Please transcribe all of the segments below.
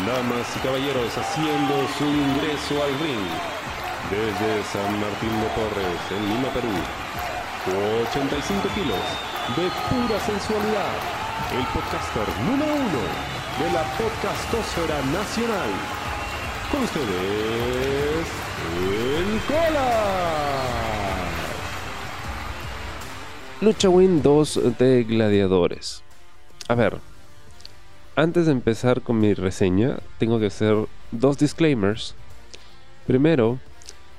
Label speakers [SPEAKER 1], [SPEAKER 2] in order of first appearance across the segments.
[SPEAKER 1] Damas y caballeros haciendo su ingreso al ring desde San Martín de Porres, en Lima, Perú. 85 kilos de pura sensualidad. El podcaster número uno de la podcastosfera nacional. Con ustedes, el Cola.
[SPEAKER 2] Lucha Win 2 de Gladiadores. A ver, antes de empezar con mi reseña, tengo que hacer dos disclaimers. Primero,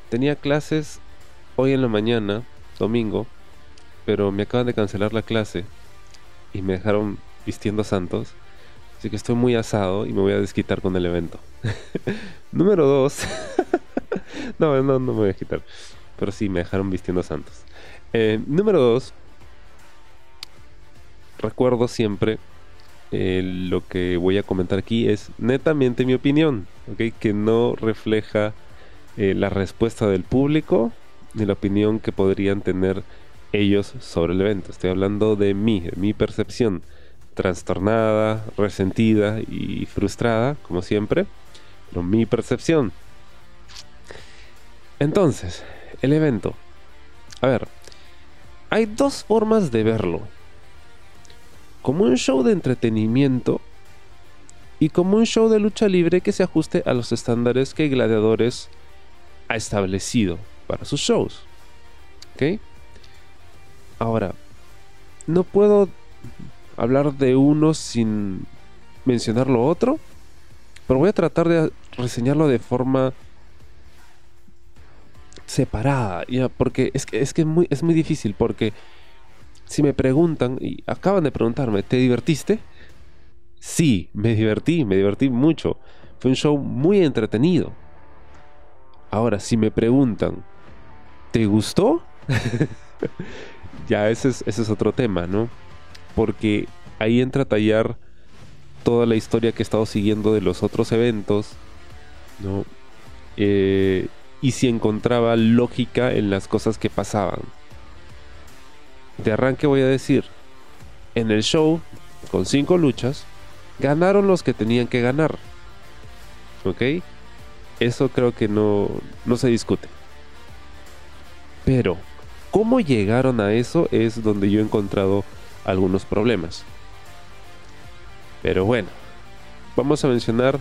[SPEAKER 2] tenía clases hoy en la mañana, domingo, pero me acaban de cancelar la clase y me dejaron vistiendo santos. Así que estoy muy asado y me voy a desquitar con el evento. Número dos. no, no, me voy a quitar. Pero sí, me dejaron vistiendo santos. Eh, número dos recuerdo siempre eh, lo que voy a comentar aquí es netamente mi opinión, que no refleja eh, la respuesta del público ni la opinión que podrían tener ellos sobre el evento. Estoy hablando de mí, de mi percepción, trastornada, resentida y frustrada, como siempre, pero mi percepción. Entonces, el evento. A ver, hay dos formas de verlo como un show de entretenimiento y como un show de lucha libre que se ajuste a los estándares que Gladiadores ha establecido para sus shows. ¿Ok? Ahora, no puedo hablar de uno sin mencionar lo otro, pero voy a tratar de reseñarlo de forma separada, ya, porque es que, es, que muy, es muy difícil, porque si me preguntan, y acaban de preguntarme, ¿te divertiste? Sí, me divertí, me divertí mucho. Fue un show muy entretenido. Ahora, si me preguntan, ¿te gustó? ya, ese es, otro tema, ¿no? Porque ahí entra a tallar toda la historia que he estado siguiendo de los otros eventos, ¿no? Eh, y si encontraba lógica en las cosas que pasaban de arranque voy a decir, en el show, con cinco luchas, ganaron los que tenían que ganar. ¿Ok? Eso creo que no, no se discute. Pero, ¿cómo llegaron a eso? Es donde yo he encontrado algunos problemas. Pero bueno, vamos a mencionar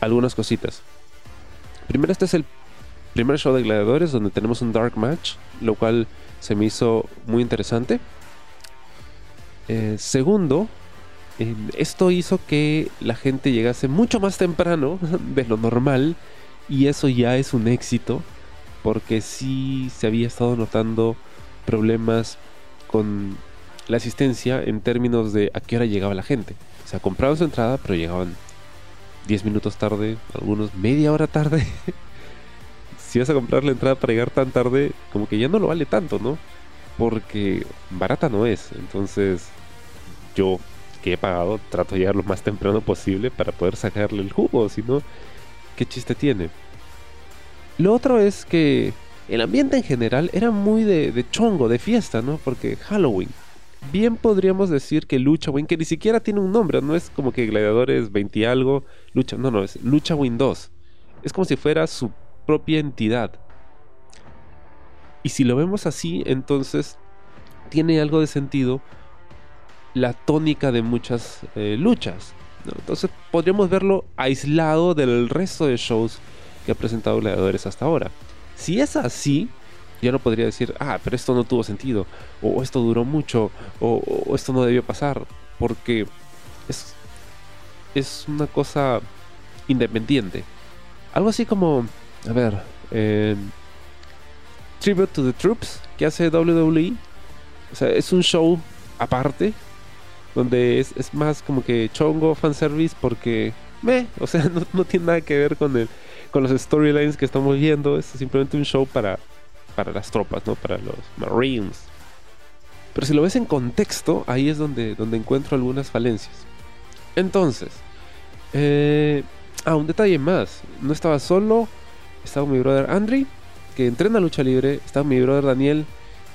[SPEAKER 2] algunas cositas. Primero, este es el primer show de gladiadores donde tenemos un dark match, lo cual se me hizo muy interesante. Eh, segundo, eh, esto hizo que la gente llegase mucho más temprano de lo normal y eso ya es un éxito porque sí se había estado notando problemas con la asistencia en términos de a qué hora llegaba la gente. O sea, compraban su entrada, pero llegaban 10 minutos tarde, algunos media hora tarde. si vas a comprar la entrada para llegar tan tarde, como que ya no lo vale tanto, ¿no? Porque barata no es. Entonces, yo que he pagado, trato de llegar lo más temprano posible para poder sacarle el jugo, si no, ¿qué chiste tiene? Lo otro es que el ambiente en general era muy de, chongo, de fiesta, ¿no? Porque Halloween. Bien podríamos decir que Lucha Win, que ni siquiera tiene un nombre, no es como que Gladiadores 20 y algo, Lucha, no, no, es Lucha Win 2. Es como si fuera su propia entidad. Y si lo vemos así, entonces tiene algo de sentido la tónica de muchas eh, luchas. Entonces podríamos verlo aislado del resto de shows que ha presentado Gladiadores hasta ahora. Si es así, yo no podría decir, ah, pero esto no tuvo sentido, o esto duró mucho, o, o esto no debió pasar, porque es, es una cosa independiente. Algo así como a ver, eh, Tribute to the Troops que hace WWE. O sea, es un show aparte, donde es, más como que chongo, fanservice, porque, me, o sea, no, tiene nada que ver con, el, con los storylines que estamos viendo. Es simplemente un show para, para las tropas, ¿no? Para los Marines. Pero si lo ves en contexto, ahí es donde, donde encuentro algunas falencias. Entonces, eh, ah, un detalle más. No estaba solo estaba mi brother Andre, que entrena lucha libre, estaba mi brother Daniel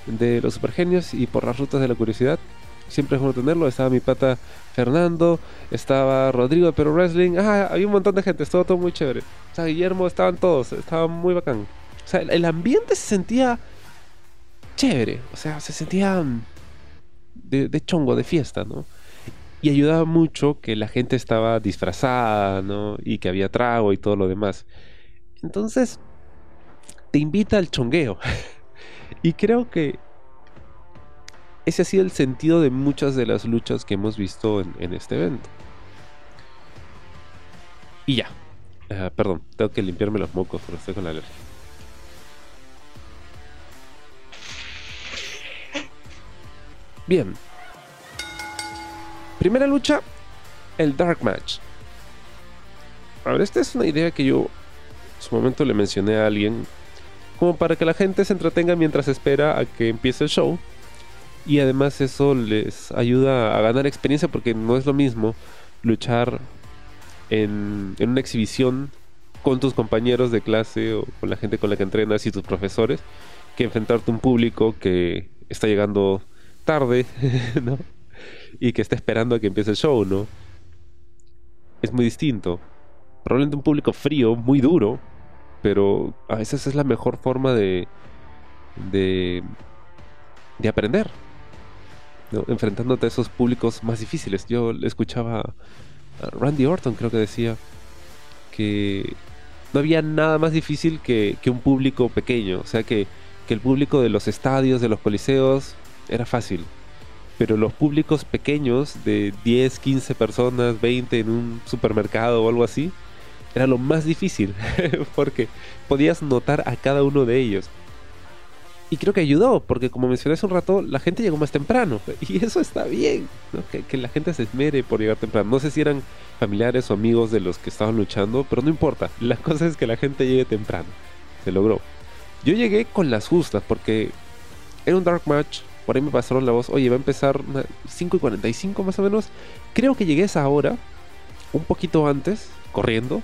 [SPEAKER 2] de los Supergenios y por las rutas de la curiosidad. Siempre es bueno tenerlo. Estaba mi pata Fernando, estaba Rodrigo de Perú Wrestling. Ah, había un montón de gente, estuvo todo muy chévere. O sea, Guillermo, estaban todos, estaba muy bacán. O sea, el ambiente se sentía chévere. O sea, se sentía mm, de, chongo, de fiesta, ¿no? Y ayudaba mucho que la gente estaba disfrazada, ¿no? Y que había trago y todo lo demás. Entonces, te invita al chongueo. y creo que ese ha sido el sentido de muchas de las luchas que hemos visto en, este evento. Y ya. Ah, perdón, tengo que limpiarme los mocos porque estoy con la alergia. Bien. Primera lucha, el Dark Match. A ver, esta es una idea que yo su momento le mencioné a alguien como para que la gente se entretenga mientras espera a que empiece el show. Y además eso les ayuda a ganar experiencia porque no es lo mismo luchar en, en una exhibición con tus compañeros de clase o con la gente con la que entrenas y tus profesores que enfrentarte a un público que está llegando tarde. Y que está esperando a que empiece el show, ¿no? Es muy distinto. Probablemente un público frío, muy duro, pero a veces es la mejor forma de, de, de aprender, enfrentándote a esos públicos más difíciles. Yo escuchaba a Randy Orton, creo que decía que no había nada más difícil que, que un público pequeño, o sea que, que el público de los estadios, de los coliseos, era fácil. Pero los públicos pequeños de 10, 15 personas, 20 en un supermercado o algo así, era lo más difícil, porque podías notar a cada uno de ellos. Y creo que ayudó, porque como mencioné hace un rato, la gente llegó más temprano. Y eso está bien, que, la gente se esmere por llegar temprano. No sé si eran familiares o amigos de los que estaban luchando, pero no importa. La cosa es que la gente llegue temprano. Se logró. Yo llegué con las justas, porque era un dark match por ahí me pasaron la voz, oye, va a empezar 5 y 45 más o menos. Creo que llegué a esa hora, un poquito antes, corriendo.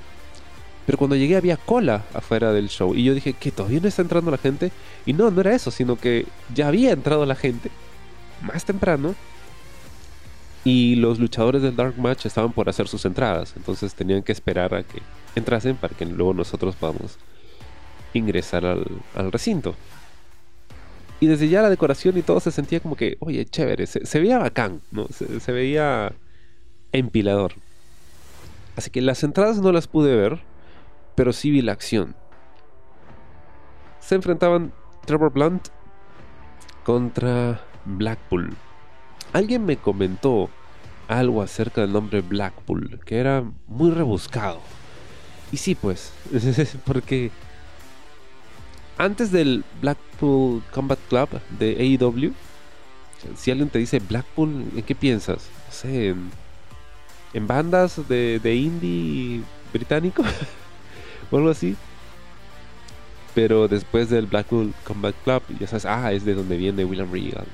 [SPEAKER 2] Pero cuando llegué había cola afuera del show. Y yo dije, ¿que todavía no está entrando la gente? Y no, no era eso, sino que ya había entrado la gente más temprano. Y los luchadores del Dark Match estaban por hacer sus entradas. Entonces tenían que esperar a que entrasen para que luego nosotros podamos ingresar al, al recinto. Y desde ya la decoración y todo se sentía como que, oye, chévere, se, veía bacán, ¿no? Se, veía empilador. Así que las entradas no las pude ver, pero sí vi la acción. Se enfrentaban Trevor Blunt contra Blackpool. Alguien me comentó algo acerca del nombre Blackpool, que era muy rebuscado. Y sí, pues, porque antes del Blackpool Combat Club de AEW, si alguien te dice Blackpool, ¿en qué piensas? No sé, en, bandas de, indie británico o algo así. Pero después del Blackpool Combat Club, ya sabes, ah, es de donde viene William Regal.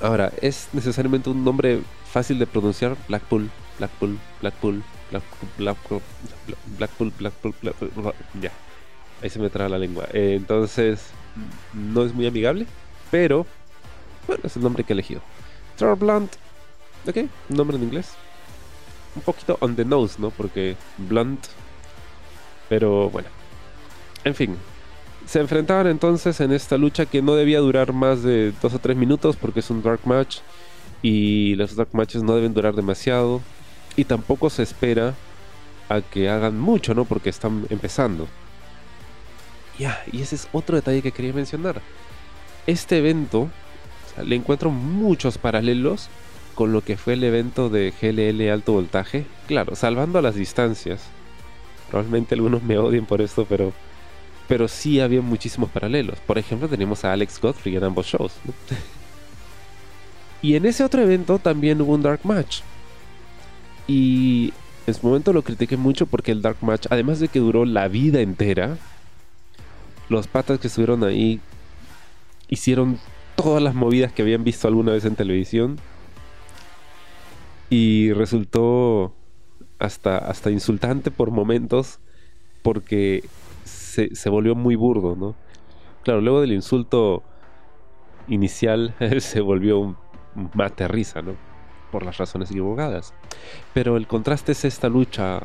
[SPEAKER 2] Ahora, ¿es necesariamente un nombre fácil de pronunciar? Blackpool, Blackpool, Blackpool, Blackpool, Blackpool, Blackpool, Blackpool, ya. Ahí se me traba la lengua. Eh, entonces, no es muy amigable, pero bueno, es el nombre que he elegido. Trevor Blunt, ok, nombre en inglés. Un poquito on the nose, ¿no? Porque Blunt, pero bueno. En fin, se enfrentaban entonces en esta lucha que no debía durar más de 2 o 3 minutos porque es un dark match y los dark matches no deben durar demasiado y tampoco se espera a que hagan mucho, ¿no? Porque están empezando. Ya, y ese es otro detalle que quería mencionar. Este evento le encuentro muchos paralelos con lo que fue el evento de GLL alto voltaje. Claro, salvando a las distancias. Probablemente algunos me odien por esto, pero pero sí había muchísimos paralelos. Por ejemplo, tenemos a Alex Godfrey en ambos shows. y en ese otro evento también hubo un Dark Match. Y en su momento lo critiqué mucho porque el Dark Match, además de que duró la vida entera, los patas que estuvieron ahí hicieron todas las movidas que habían visto alguna vez en televisión. Y resultó hasta, hasta insultante por momentos porque se, se volvió muy burdo, ¿no? Claro, luego del insulto inicial se volvió un mate risa, ¿no? Por las razones equivocadas. Pero el contraste es esta lucha,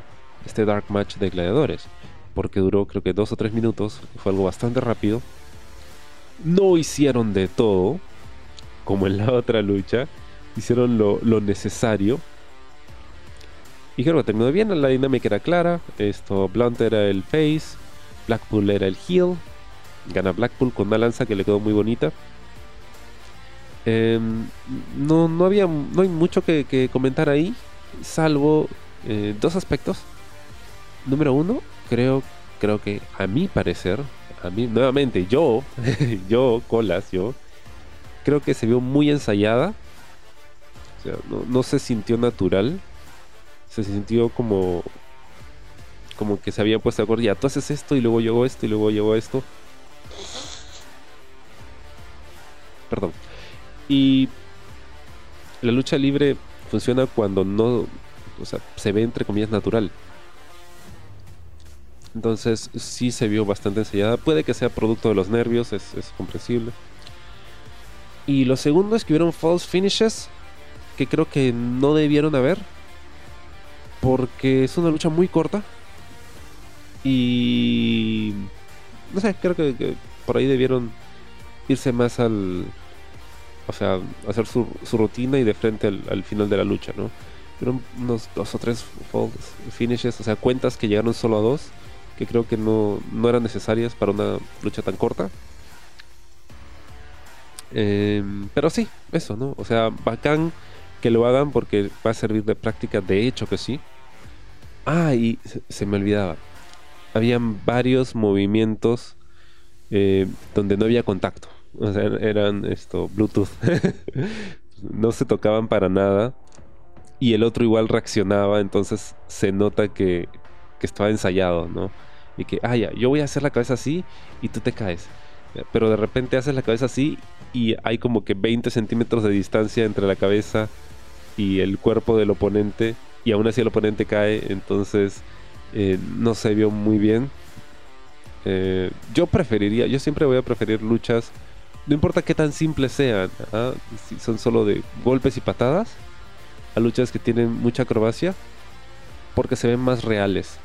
[SPEAKER 2] este dark match de gladiadores, porque duró creo que dos o tres minutos, fue algo bastante rápido. No hicieron de todo, como en la otra lucha, hicieron lo, necesario. Y creo que terminó bien, la dinámica era clara. Esto, Blunt era el face, Blackpool era el heel. Gana Blackpool con una lanza que le quedó muy bonita. Em, no, no, había, no hay mucho que, comentar ahí, salvo eh, dos aspectos. Número uno, creo, creo que a mi parecer, a mí, nuevamente, yo, yo, Colas, yo, creo que se vio muy ensayada. O sea, no, se sintió natural. Se sintió como. Como que se había puesto de acuerdo. Ya, tú haces esto y luego yo esto y luego yo esto. Perdón. Y la lucha libre funciona cuando no, o sea, se ve entre comillas natural. Entonces sí se vio bastante ensayada. Puede que sea producto de los nervios, es, comprensible. Y lo segundo es que hubieron false finishes que creo que no debieron haber. Porque es una lucha muy corta. Y... No sé, creo que por ahí debieron irse más al, o sea, hacer su, rutina y de frente al, final de la lucha, ¿no? Fueron unos dos o tres finishes, o sea, cuentas que llegaron solo a dos, que creo que no, eran necesarias para una lucha tan corta. Em, pero sí, eso, ¿no? O sea, bacán que lo hagan porque va a servir de práctica, de hecho que sí. Ah, y se, me olvidaba. Habían varios movimientos eh, donde no había contacto. O sea, eran esto, Bluetooth. no se tocaban para nada. Y el otro igual reaccionaba, entonces se nota que, que estaba ensayado, ¿no? Y que, ah, ya, yo voy a hacer la cabeza así y tú te caes. Pero de repente haces la cabeza así y hay como que 20 centímetros de distancia entre la cabeza y el cuerpo del oponente y aún así el oponente cae, entonces eh, no se vio muy bien. Eh, yo preferiría, yo siempre voy a preferir luchas no importa qué tan simples sean, ¿ah? si son solo de golpes y patadas, a luchas que tienen mucha acrobacia, porque se ven más reales,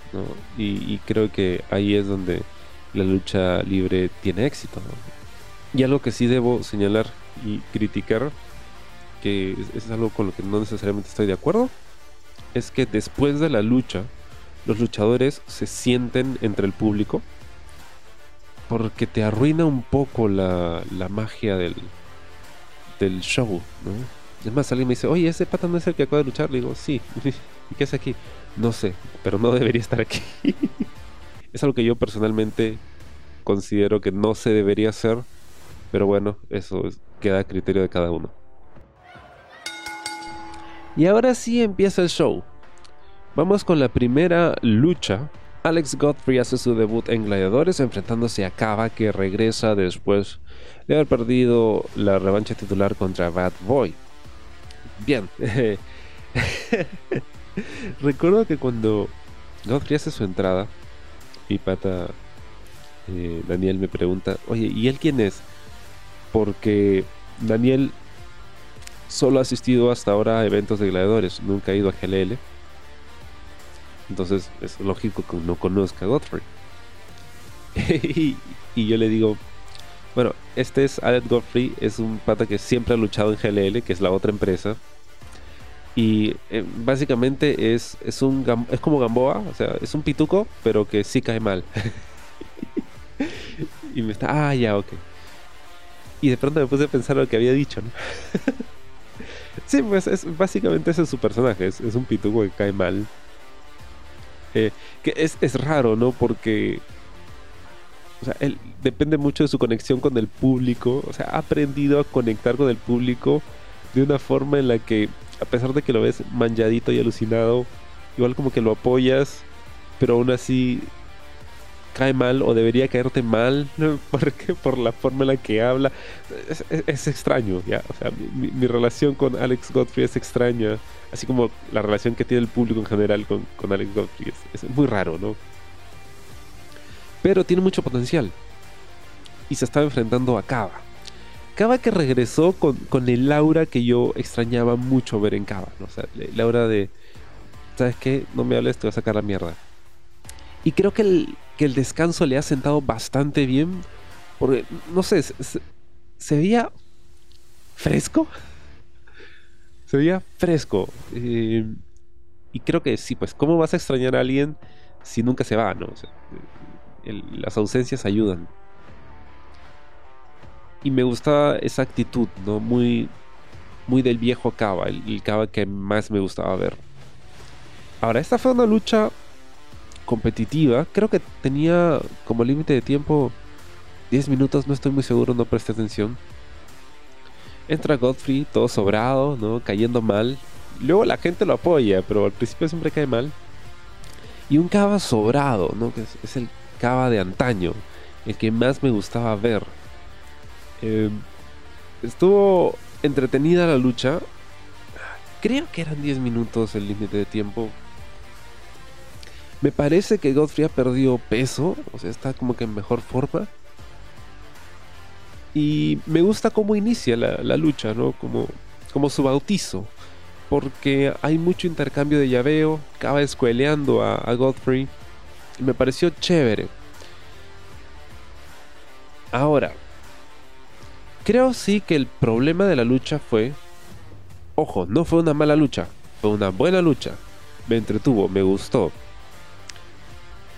[SPEAKER 2] y, creo que ahí es donde la lucha libre tiene éxito. Y algo que sí debo señalar y criticar, es algo con lo que no necesariamente estoy de acuerdo, es que después de la lucha, los luchadores se sienten entre el público porque te arruina un poco la, magia del, del show, ¿no? Es más, alguien me dice, oye, ese pata no es el que acaba de luchar. Le digo, sí. ¿Y qué hace aquí? No sé, pero no debería estar aquí. es algo que yo personalmente considero que no se debería hacer, pero bueno, eso queda a criterio de cada uno. Y ahora sí empieza el show. Vamos con la primera lucha Alex Godfrey hace su debut en Gladiadores enfrentándose a Kava que regresa después de haber perdido la revancha titular contra Bad Boy. Bien. Recuerdo que cuando Godfrey hace su entrada, mi pata eh, Daniel me pregunta, oye, ¿y él quién es? Porque Daniel solo ha asistido hasta ahora a eventos de gladiadores, nunca ha ido a GLL. Entonces es lógico que no conozca a Godfrey. y, yo le digo, bueno, este es Alex Godfrey, es un pata que siempre ha luchado en GLL, que es la otra empresa. Y eh, básicamente es, es, un, es como Gamboa, o sea, es un pituco, pero que sí cae mal. y me está, ah, ya, ok. Y de pronto me puse a pensar lo que había dicho, ¿no? sí, pues es, básicamente ese es su personaje, es, un pituco que cae mal eh, que es, es, raro, ¿no? Porque o sea, él depende mucho de su conexión con el público. O sea, ha aprendido a conectar con el público de una forma en la que, a pesar de que lo ves manchadito y alucinado, igual como que lo apoyas, pero aún así cae mal o debería caerte mal porque por la forma en la que habla. Es, extraño ya. O sea mi, relación con Alex Godfrey es extraña. Así como la relación que tiene el público en general con, con Alex Godfrey es, muy raro no pero tiene mucho potencial. Y se está enfrentando a Cava. Kaba que regresó con, con el aura que yo extrañaba mucho ver en Kaba, ¿no? O sea, el aura de, ¿sabes qué? No me hables, te voy a sacar la mierda. Y creo que el, que el descanso le ha sentado bastante bien, porque, no sé, se, veía fresco. Se veía fresco. Eh, y creo que sí, pues, ¿cómo vas a extrañar a alguien si nunca se va, no? las ausencias ayudan. Y me gusta esa actitud, ¿no? Muy, muy del viejo Cava, el, el Cava que más me gustaba ver. Ahora, esta fue una lucha competitiva. Creo que tenía como límite de tiempo 10 minutos, no estoy muy seguro, no presté atención. Entra Godfrey, todo sobrado, ¿no? Cayendo mal. Luego la gente lo apoya, pero al principio siempre cae mal. Y un cava sobrado, ¿no? Que es, el cava de antaño, el que más me gustaba ver. Eh, estuvo entretenida la lucha. Creo que eran 10 minutos el límite de tiempo. Me parece que Godfrey ha perdido peso, o sea, está como que en mejor forma. Y me gusta cómo inicia la, lucha, ¿no? Como, como su bautizo. Porque hay mucho intercambio de llaveo, acaba escueleando a, a Godfrey. Y me pareció chévere. Ahora, creo sí que el problema de la lucha fue... Ojo, no fue una mala lucha, fue una buena lucha. Me entretuvo, me gustó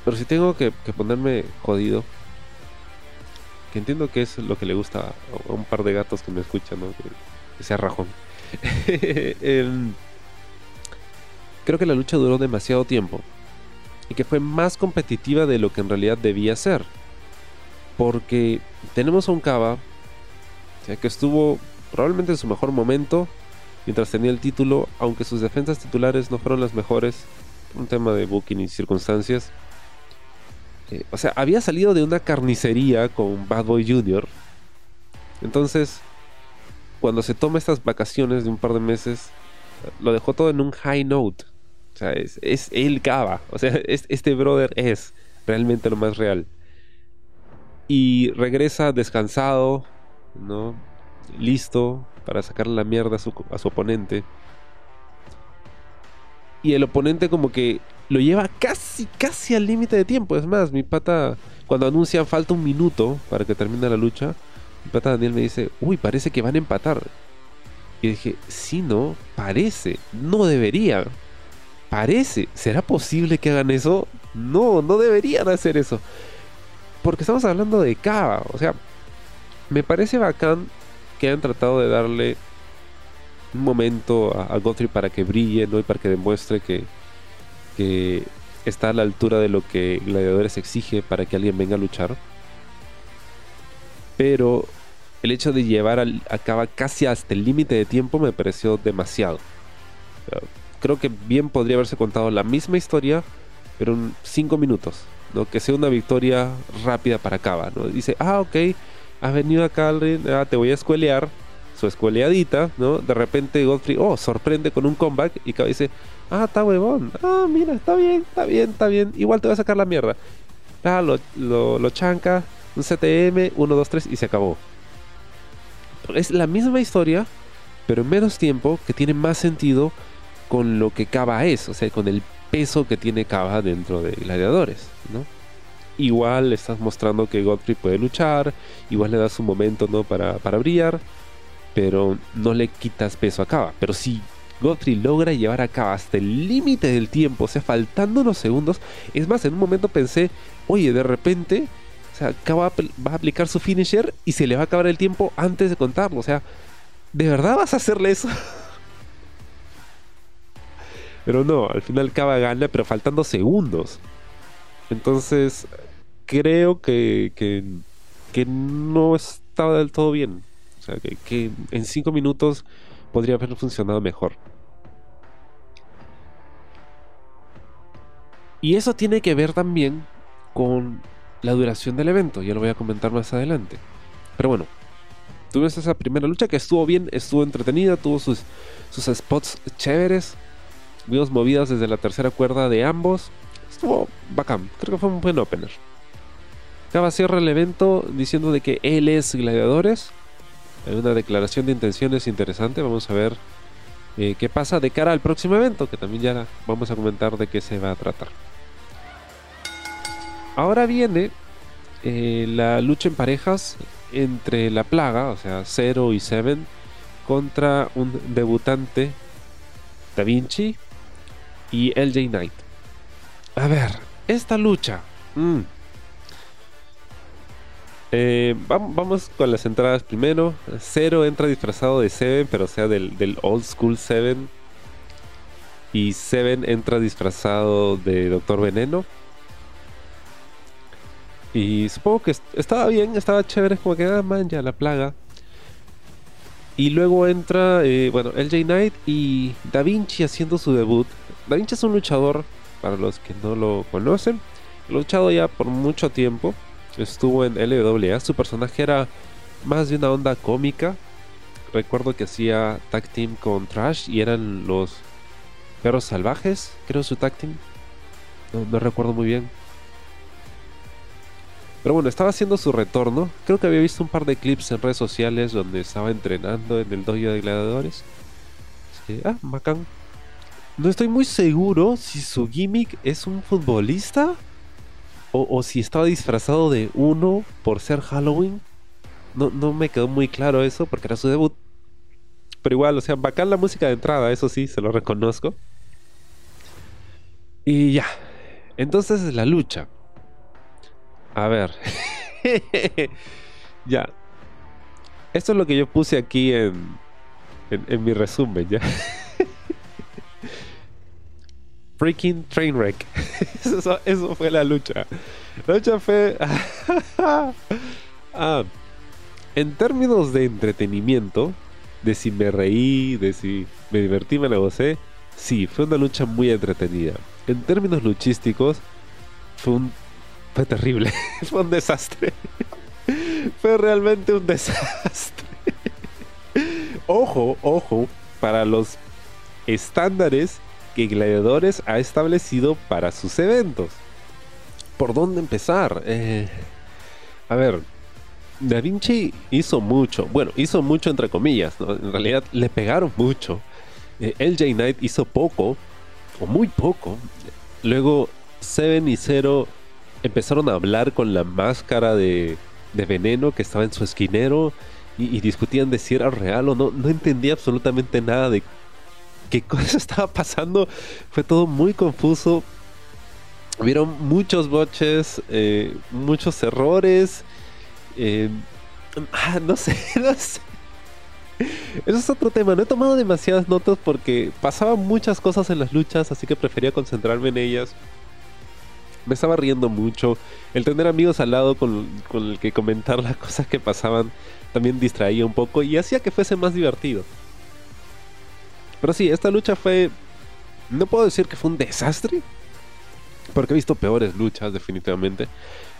[SPEAKER 2] pero si tengo que, ponerme jodido, que entiendo que es lo que le gusta a, un par de gatos que me escuchan, ¿no? Que, sea rajón. creo que la lucha duró demasiado tiempo y que fue más competitiva de lo que en realidad debía ser. Porque tenemos a un Cava que estuvo probablemente en su mejor momento mientras tenía el título, aunque sus defensas titulares no fueron las mejores, un tema de booking y circunstancias. Eh, o sea, había salido de una carnicería con Bad Boy Jr. Entonces, cuando se toma estas vacaciones de un par de meses, lo dejó todo en un high note. O sea, es, es él cava. O sea, este brother es realmente lo más real. Y regresa descansado, ¿no? Listo para sacarle la mierda a su oponente. Y el oponente como que lo lleva casi, casi al límite de tiempo. Es más, mi pata, cuando anuncian falta un minuto para que termine la lucha, mi pata Daniel me dice, uy, parece que van a empatar. Y dije, sí, no, parece, no debería. Parece, ¿será posible que hagan eso? No, no deberían hacer eso. Porque estamos hablando de Cava. O sea, me parece bacán que hayan tratado de darle un momento a, a Godfrey para que brille, ¿no? Y para que demuestre que, que está a la altura de lo que Gladiadores exige para que alguien venga a luchar. Pero el hecho de llevar a cabo casi hasta el límite de tiempo me pareció demasiado. Creo que bien podría haberse contado la misma historia, pero en 5 minutos. ¿no? Que sea una victoria rápida para Cava. ¿no? Dice, ah, ok, has venido acá, ah, te voy a escuelear. Su escueleadita, ¿no? De repente Godfrey, oh, sorprende con un comeback y Cava dice, Ah, está huevón. Ah, mira, está bien, está bien, está bien. Igual te va a sacar la mierda. Ah, lo, lo, chanca, un CTM, 1, 2, 3 y se acabó. Es la misma historia, pero en menos tiempo, que tiene más sentido con lo que Cava es, o sea, con el peso que tiene Cava dentro de Gladiadores, ¿no? Igual estás mostrando que Godfrey puede luchar, igual le das un momento, ¿no? Para, para brillar, pero no le quitas peso a Cava. Pero si Godfrey logra llevar a cabo hasta el límite del tiempo, o sea, faltando unos segundos. Es más, en un momento pensé, oye, de repente, o sea, va a aplicar su finisher y se le va a acabar el tiempo antes de contarlo. O sea, ¿de verdad vas a hacerle eso? pero no, al final Cava gana, pero faltando segundos. Entonces, creo que, que, no estaba del todo bien. O sea, que, que en 5 minutos podría haber funcionado mejor. Y eso tiene que ver también con la duración del evento, ya lo voy a comentar más adelante. Pero bueno, tuvimos esa primera lucha que estuvo bien, estuvo entretenida, tuvo sus, sus spots chéveres, vimos movidas desde la tercera cuerda de ambos, estuvo bacán, creo que fue un buen opener. Acaba cierra el evento diciendo de que él es Gladiadores Hay una declaración de intenciones interesante. Vamos a ver eh, qué pasa de cara al próximo evento, que también ya vamos a comentar de qué se va a tratar. Ahora viene eh, la lucha en parejas entre la plaga, o sea, Zero y Seven, contra un debutante Da Vinci y LJ Knight. A ver, esta lucha. Mm. Eh, vamos con las entradas primero. Zero entra disfrazado de Seven, pero sea del, old school Seven. Y Seven entra disfrazado de Doctor Veneno. Y supongo que estaba bien, estaba chévere, como que, ah, man, ya la plaga. Y luego entra, eh, bueno, LJ Knight y Da Vinci haciendo su debut. Da Vinci es un luchador, para los que no lo conocen. Ha luchado ya por mucho tiempo. Estuvo en LWA. Su personaje era más de una onda cómica. Recuerdo que hacía tag team con Trash y eran los perros salvajes, creo su tag team. no recuerdo muy bien. Pero bueno, estaba haciendo su retorno. Creo que había visto un par de clips en redes sociales donde estaba entrenando en el dojo de gladiadores. ah, bacán. No estoy muy seguro si su gimmick es un futbolista o, si estaba disfrazado de uno por ser Halloween. No, no me quedó muy claro eso porque era su debut. Pero igual, o sea, bacán la música de entrada, eso sí, se lo reconozco. Y ya. Entonces la lucha. A ver. ya. Esto es lo que yo puse aquí en, en, mi resumen, ¿ya? Freaking Trainwreck. eso, eso fue la lucha. La lucha fue... ah, en términos de entretenimiento, de si me reí, de si me divertí, me la gocé, sí, fue una lucha muy entretenida. En términos luchísticos, fue un fue terrible. Fue un desastre. Fue realmente un desastre. Ojo, ojo, para los estándares que Gladiadores ha establecido para sus eventos. ¿Por dónde empezar? Eh, a ver, Da Vinci hizo mucho. Bueno, hizo mucho entre comillas. En realidad le pegaron mucho. Eh, LJ Knight hizo poco, o muy poco. Luego Seven y Zero empezaron a hablar con la máscara de, veneno que estaba en su esquinero y, discutían de si era real o no. No entendía absolutamente nada de qué cosa estaba pasando. Fue todo muy confuso. Vieron muchos boches, eh, muchos errores. Eh, ah, no sé, no sé. Eso es otro tema. No he tomado demasiadas notas porque pasaban muchas cosas en las luchas, así que prefería concentrarme en ellas me estaba riendo mucho. El tener amigos al lado con, el que comentar las cosas que pasaban también distraía un poco y hacía que fuese más divertido. Pero sí, esta lucha fue... No puedo decir que fue un desastre, porque he visto peores luchas definitivamente.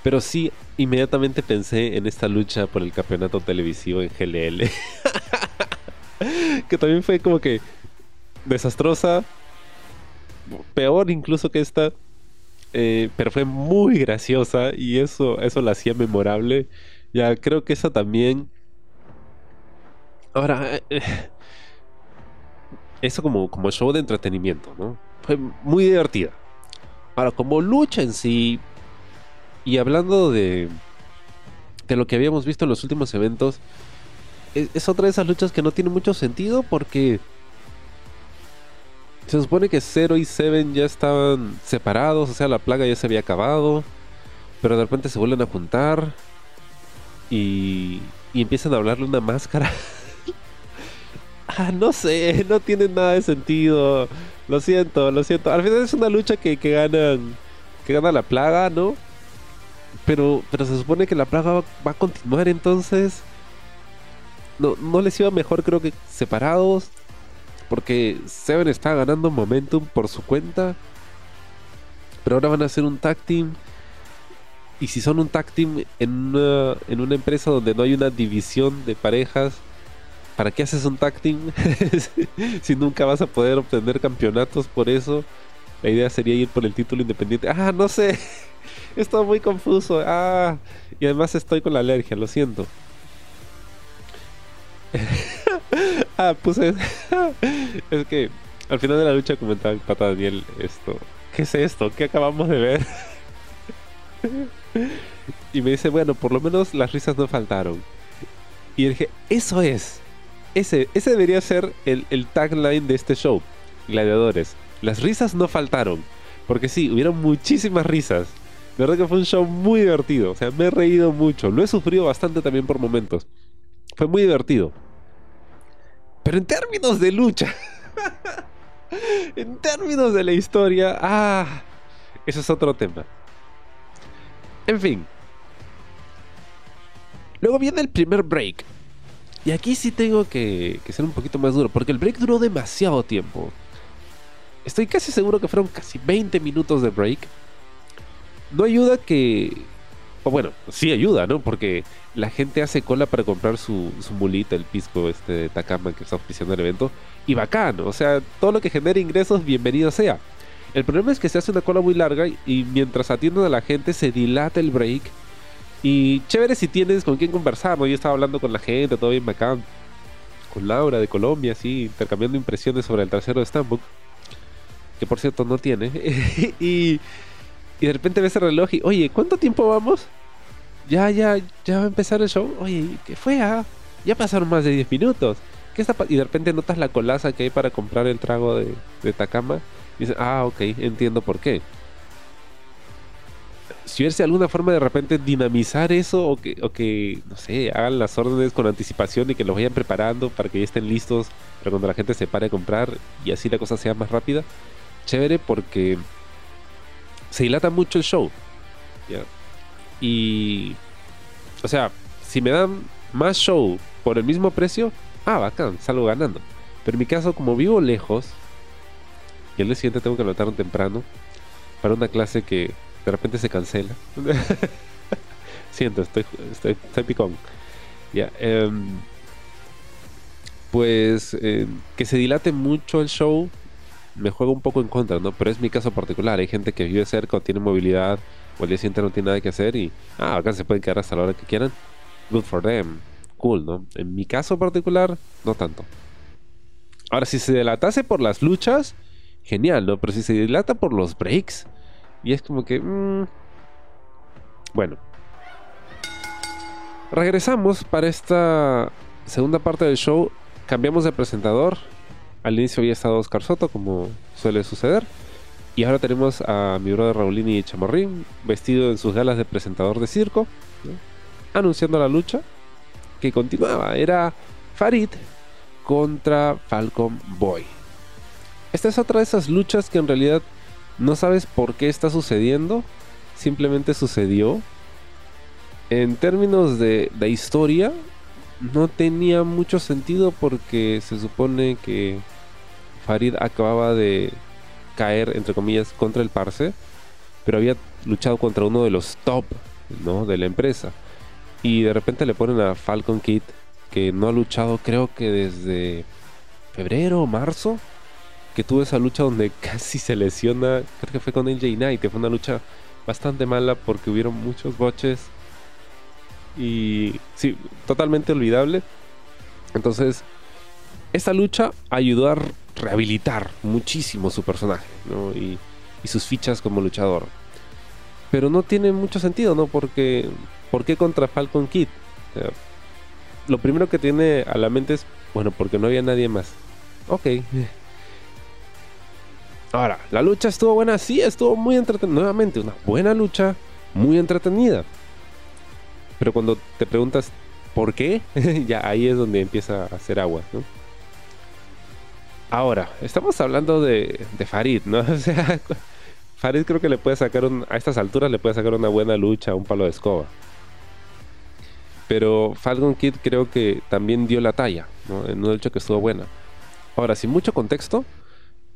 [SPEAKER 2] Pero sí, inmediatamente pensé en esta lucha por el campeonato televisivo en GLL. que también fue como que desastrosa. Peor incluso que esta. Eh, pero fue muy graciosa y eso, eso la hacía memorable. Ya creo que esa también. Ahora, eh, eso como, como show de entretenimiento, ¿no? Fue muy divertida. Ahora, como lucha en sí, y hablando de, de lo que habíamos visto en los últimos eventos, es, es otra de esas luchas que no tiene mucho sentido porque se supone que Zero y Seven ya estaban separados, o sea, la plaga ya se había acabado, pero de repente se vuelven a juntar y, y empiezan a hablarle una máscara. no sé, no tiene nada de sentido. Lo siento, lo siento. Al final es una lucha que, ganan, que gana la plaga, ¿no? Pero, pero se supone que la plaga va, va a continuar entonces. No, no les iba mejor creo que separados porque Seven está ganando momentum por su cuenta. Pero ahora van a hacer un tag team. Y si son un tag team en una, en una empresa donde no hay una división de parejas, ¿para qué haces un tag team? si nunca vas a poder obtener campeonatos por eso. La idea sería ir por el título independiente. Ah, no sé. Estoy muy confuso. Ah, y además estoy con la alergia, lo siento. ah, puse. es que al final de la lucha comentaba el pata Daniel esto. ¿Qué es esto? ¿Qué acabamos de ver? y me dice, bueno, por lo menos las risas no faltaron. Y dije, eso es. Ese, debería ser el, el tagline de este show. Gladiadores. Las risas no faltaron. Porque sí, hubieron muchísimas risas. De verdad que fue un show muy divertido. O sea, me he reído mucho. Lo he sufrido bastante también por momentos. Fue muy divertido. Pero en términos de lucha. en términos de la historia. Ah. Eso es otro tema. En fin. Luego viene el primer break. Y aquí sí tengo que, ser un poquito más duro. Porque el break duró demasiado tiempo. Estoy casi seguro que fueron casi 20 minutos de break. No ayuda que... O bueno, sí ayuda, ¿no? Porque la gente hace cola para comprar su, su mulita, el pisco este de Takama que está oficiando el evento. Y bacán, o sea, todo lo que genere ingresos, bienvenido sea. El problema es que se hace una cola muy larga y mientras atienden a la gente se dilata el break. Y chévere si tienes con quién conversar. Yo estaba hablando con la gente, todo bien bacán. Con Laura de Colombia, así, intercambiando impresiones sobre el trasero de Stambuk que por cierto no tiene, y, y de repente ves el reloj y, oye, ¿cuánto tiempo vamos? Ya, ya, ya va a empezar el show. Oye, ¿qué fue? Ah? Ya pasaron más de 10 minutos. ¿Qué está y de repente notas la colaza que hay para comprar el trago de, de Takama. Y dices, ah, ok, entiendo por qué. Si hubiese alguna forma de repente dinamizar eso o que, o que, no sé, hagan las órdenes con anticipación y que los vayan preparando para que ya estén listos para cuando la gente se pare a comprar y así la cosa sea más rápida, chévere porque se dilata mucho el show. Y. O sea, si me dan más show por el mismo precio, ah, bacán, salgo ganando. Pero en mi caso, como vivo lejos, y el día siguiente tengo que levantarme temprano para una clase que de repente se cancela. Siento, estoy, estoy, picón. Ya. Em, pues eh, que se dilate mucho el show me juega un poco en contra, ¿no? Pero es mi caso particular. Hay gente que vive cerca o tiene movilidad o el día siguiente no tiene nada que hacer y, ah, acá se pueden quedar hasta la hora que quieran. Good for them. Cool, ¿no? En mi caso particular, no tanto. Ahora, si se dilatase por las luchas, genial, ¿no? Pero si se dilata por los breaks, y es como que... Mmm... Bueno. Regresamos para esta segunda parte del show. Cambiamos de presentador. Al inicio había estado Oscar Soto, como suele suceder. Y ahora tenemos a mi brother Raulini Chamarrín, vestido en sus galas de presentador de circo, anunciando la lucha que continuaba. Era Farid contra Falcon Boy. Esta es otra de esas luchas que en realidad no sabes por qué está sucediendo, simplemente sucedió. En términos de, de historia, no tenía mucho sentido porque se supone que Farid acababa de caer, entre comillas, contra el Parse, pero había luchado contra uno de los top ¿no? de la empresa. Y de repente le ponen a Falcon Kid, que no ha luchado creo que desde febrero o marzo, que tuvo esa lucha donde casi se lesiona, creo que fue con AJ Knight, que fue una lucha bastante mala porque hubieron muchos boches y sí, totalmente olvidable. Entonces, esta lucha ayudó a rehabilitar muchísimo su personaje y, sus fichas como luchador. Pero no tiene mucho sentido, ¿no? Porque, ¿por qué contra Falcon Kid? lo primero que tiene a la mente es, bueno, porque no había nadie más. Ok. Ahora, la lucha estuvo buena, sí, estuvo muy entretenida. Nuevamente, una buena lucha, muy entretenida. Pero cuando te preguntas por qué, ya ahí es donde empieza a hacer agua, ¿no? Ahora, estamos hablando de, Farid, ¿no? O sea, Farid creo que le puede sacar a estas alturas le puede sacar una buena lucha un palo de escoba. Pero Falcon Kid creo que también dio la talla, ¿no? En una lucha que estuvo buena. Ahora, sin mucho contexto,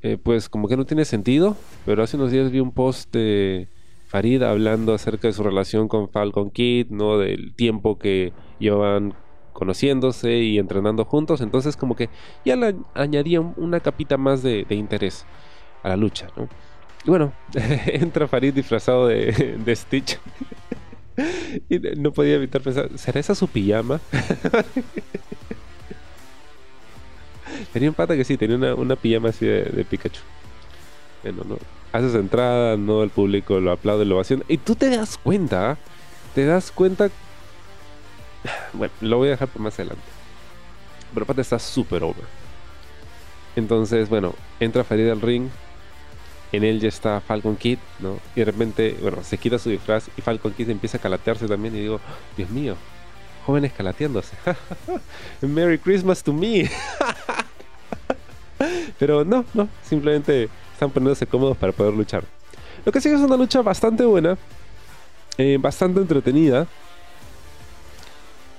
[SPEAKER 2] eh, pues como que no tiene sentido, pero hace unos días vi un post de Farid hablando acerca de su relación con Falcon Kid, ¿no? Del tiempo que llevan conociéndose y entrenando juntos. Entonces como que ya le añadía una capita más de, interés a la lucha, ¿no? Y bueno, entra Farid disfrazado de, de Stitch. y no podía evitar pensar, ¿será esa su pijama? Tenía un pata que sí, tenía una, una pijama así de, Pikachu. Bueno, ¿no? Haces entrada, no el público lo aplaude, lo ovaciona. Y tú te das cuenta, te das cuenta. Bueno, lo voy a dejar para más adelante. Pero pata está súper over. Entonces, bueno, entra Farid al ring. En él ya está Falcon Kid, ¿no? Y de repente, bueno, se quita su disfraz y Falcon Kid empieza a calatearse también. Y digo, Dios mío, jóvenes calateándose. Merry Christmas to me. Pero no, no, simplemente están poniéndose cómodos para poder luchar. Lo que sigue es una lucha bastante buena, eh, bastante entretenida,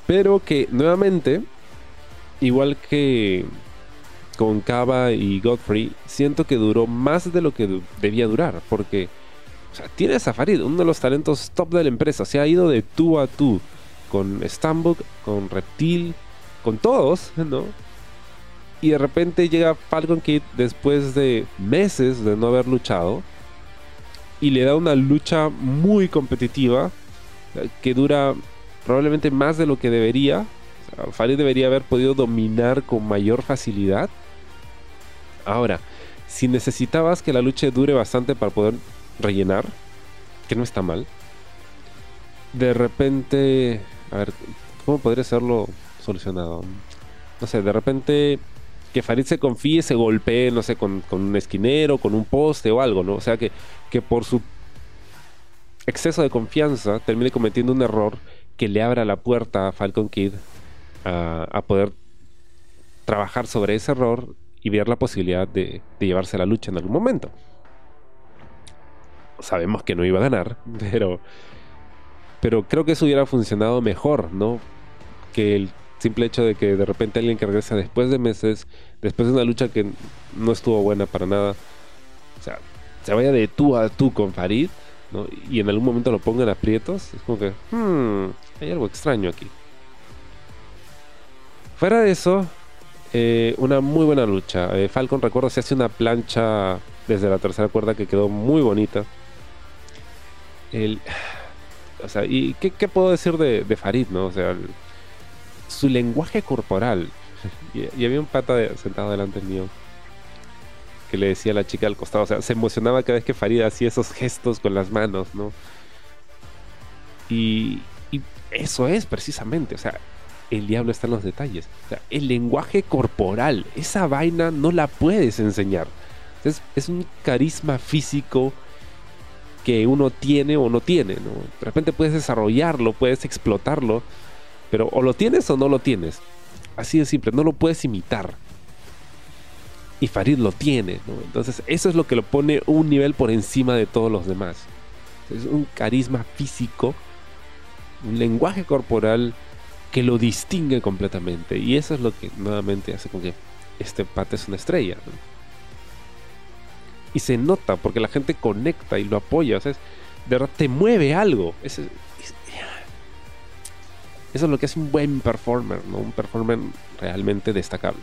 [SPEAKER 2] pero que nuevamente, igual que con Kaba y Godfrey, siento que duró más de lo que debía durar, porque o sea, uno de los talentos top de la empresa, se ha ido de tú a tú con Stambuk, con Reptil, con todos, ¿no? Y de repente llega Falcon Kid después de meses de no haber luchado y le da una lucha muy competitiva que dura probablemente más de lo que debería. O debería haber podido dominar con mayor facilidad. Ahora, si necesitabas que la lucha dure bastante para poder rellenar, que no está mal, de repente a ver, ¿cómo podría serlo solucionado? No sé, de repente que Farid se confíe, se golpee, no sé, con, un esquinero, con un poste o algo, ¿no? O sea, que, que por su exceso de confianza termine cometiendo un error que le abra la puerta a Falcon Kid a, poder trabajar sobre ese error y ver la posibilidad de, de llevarse la lucha en algún momento. Sabemos que no iba a ganar, pero pero creo que eso hubiera funcionado mejor, ¿no? Que el simple hecho de que de repente alguien que regresa después de meses, después de una lucha que no estuvo buena para nada, o sea, se vaya de tú a tú con Farid, ¿no? Y en algún momento lo pongan aprietos, es como que, hmm, hay algo extraño aquí. Fuera de eso, eh, una muy buena lucha. Eh, Falcon, recuerdo, se hace una plancha desde la tercera cuerda que quedó muy bonita. El, o sea, ¿y qué, puedo decir de, Farid, no? O sea, su lenguaje corporal. Y, había un pata sentado delante mío que le decía a la chica al costado, o sea, se emocionaba cada vez que Farid hacía esos gestos con las manos, ¿no? Y, eso es precisamente, o sea, el diablo está en los detalles. El lenguaje corporal, esa vaina no la puedes enseñar. Es, es un carisma físico que uno tiene o no tiene, ¿no? De repente puedes desarrollarlo, puedes explotarlo, pero o lo tienes o no lo tienes. Así de simple, no lo puedes imitar. Y Farid lo tiene, ¿no? Entonces eso es lo que lo pone un nivel por encima de todos los demás. Es un carisma físico, un lenguaje corporal que lo distingue completamente. Y eso es lo que nuevamente hace con que este pate es una estrella. y se nota porque la gente conecta y lo apoya. O sea, de verdad te mueve algo. Eso, es lo que hace un buen performer, ¿no? Un performer realmente destacable.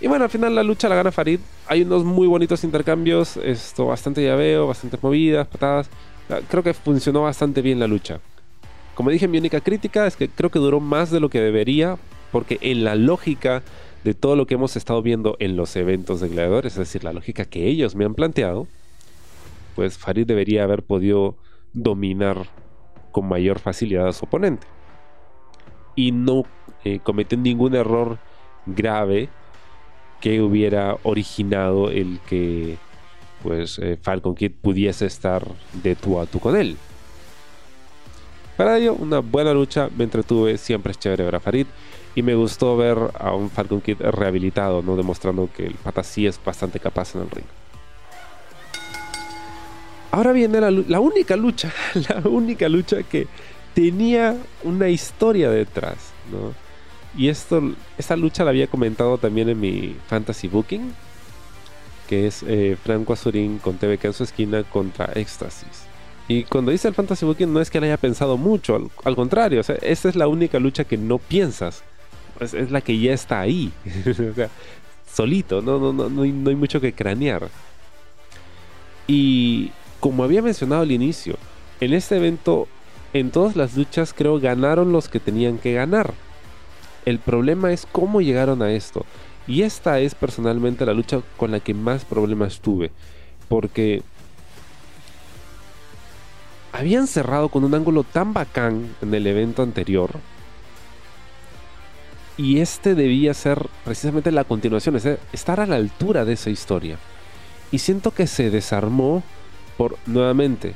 [SPEAKER 2] Y bueno, al final la lucha la gana Farid. Hay unos muy bonitos intercambios, esto bastante llaveo, bastantes movidas, patadas. Creo que funcionó bastante bien la lucha. Como dije, mi única crítica es que creo que duró más de lo que debería, porque en la lógica de todo lo que hemos estado viendo en los eventos de gladiadores, es decir, la lógica que ellos me han planteado, pues Farid debería haber podido dominar con mayor facilidad a su oponente. Y no eh, cometió ningún error grave que hubiera originado el que pues eh, Falcon Kid pudiese estar de tú a tú con él. Para ello, una buena lucha, me entretuve, siempre es chévere ver a Farid. Y me gustó ver a un Falcon Kid rehabilitado, ¿no? Demostrando que el pata sí es bastante capaz en el ring. Ahora viene la, única lucha, la única lucha que tenía una historia detrás, ¿no? Y esto, esta lucha la había comentado también en mi Fantasy Booking, que es eh, Franco Azurín con TVK en su esquina contra Éxtasis. Y cuando dice el Fantasy Booking no es que le haya pensado mucho, al, contrario, o sea, esta es la única lucha que no piensas es, la que ya está ahí. o sea, solito, no, no, no, no hay, mucho que cranear. Y como había mencionado al inicio, en este evento, en todas las luchas creo ganaron los que tenían que ganar. El problema es cómo llegaron a esto. Y esta es personalmente la lucha con la que más problemas tuve. Porque habían cerrado con un ángulo tan bacán en el evento anterior. Y este debía ser precisamente la continuación, es estar a la altura de esa historia. Y siento que se desarmó por, nuevamente,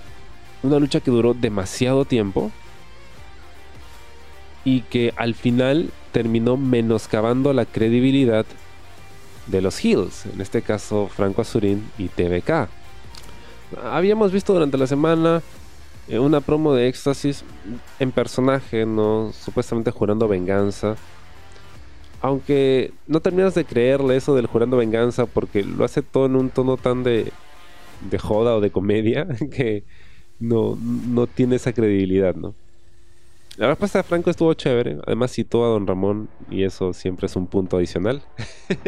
[SPEAKER 2] una lucha que duró demasiado tiempo y que al final terminó menoscabando la credibilidad de los Hills, en este caso Franco Azurín y TVK. Habíamos visto durante la semana eh, una promo de éxtasis en personaje, ¿no? Supuestamente jurando venganza. Aunque no terminas de creerle eso del jurando venganza porque lo hace todo en un tono tan de, de joda o de comedia que no, no tiene esa credibilidad, ¿no? La respuesta de Franco estuvo chévere. Además citó a Don Ramón y eso siempre es un punto adicional.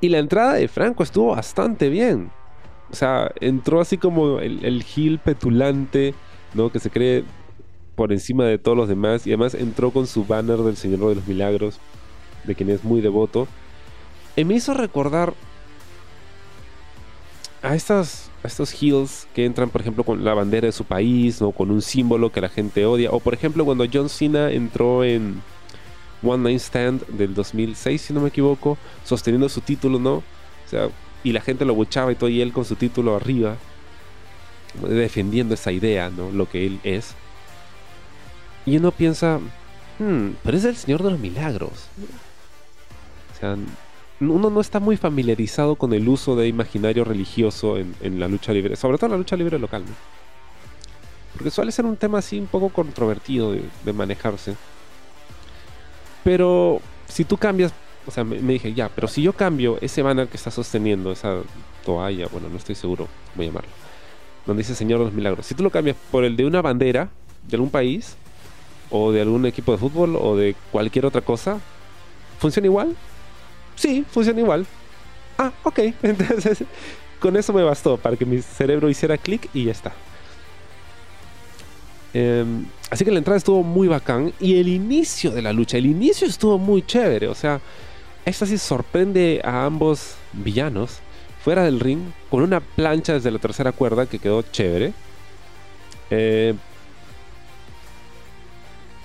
[SPEAKER 2] y la entrada de Franco estuvo bastante bien. O sea, entró así como el, el Gil petulante, ¿no? Que se cree por encima de todos los demás. Y además entró con su banner del Señor de los Milagros, de quien es muy devoto. Y me hizo recordar a estas a estos heels que entran, por ejemplo, con la bandera de su país, ¿no? Con un símbolo que la gente odia. O, por ejemplo, cuando John Cena entró en One Night Stand del 2006, si no me equivoco, sosteniendo su título, ¿no? O sea, y la gente lo buchaba y todo, y él con su título arriba, defendiendo esa idea, ¿no? Lo que él es. Y uno piensa, hmm, pero es el Señor de los Milagros. O sea, uno no está muy familiarizado con el uso de imaginario religioso en, la lucha libre, sobre todo en la lucha libre local. Porque suele ser un tema así un poco controvertido de, manejarse. Pero si tú cambias, o sea, me, dije, ya, pero si yo cambio ese banner que está sosteniendo, esa toalla, bueno, no estoy seguro, voy a llamarlo, donde dice Señor de los Milagros, si tú lo cambias por el de una bandera de algún país, o de algún equipo de fútbol, o de cualquier otra cosa, ¿funciona igual? Sí, funciona igual. Ah, ok. Entonces, con eso me bastó para que mi cerebro hiciera clic y ya está. Em, así que la entrada estuvo muy bacán y el inicio de la lucha, el inicio estuvo muy chévere. O sea, esta sí sorprende a ambos villanos fuera del ring con una plancha desde la tercera cuerda que quedó chévere. Eh,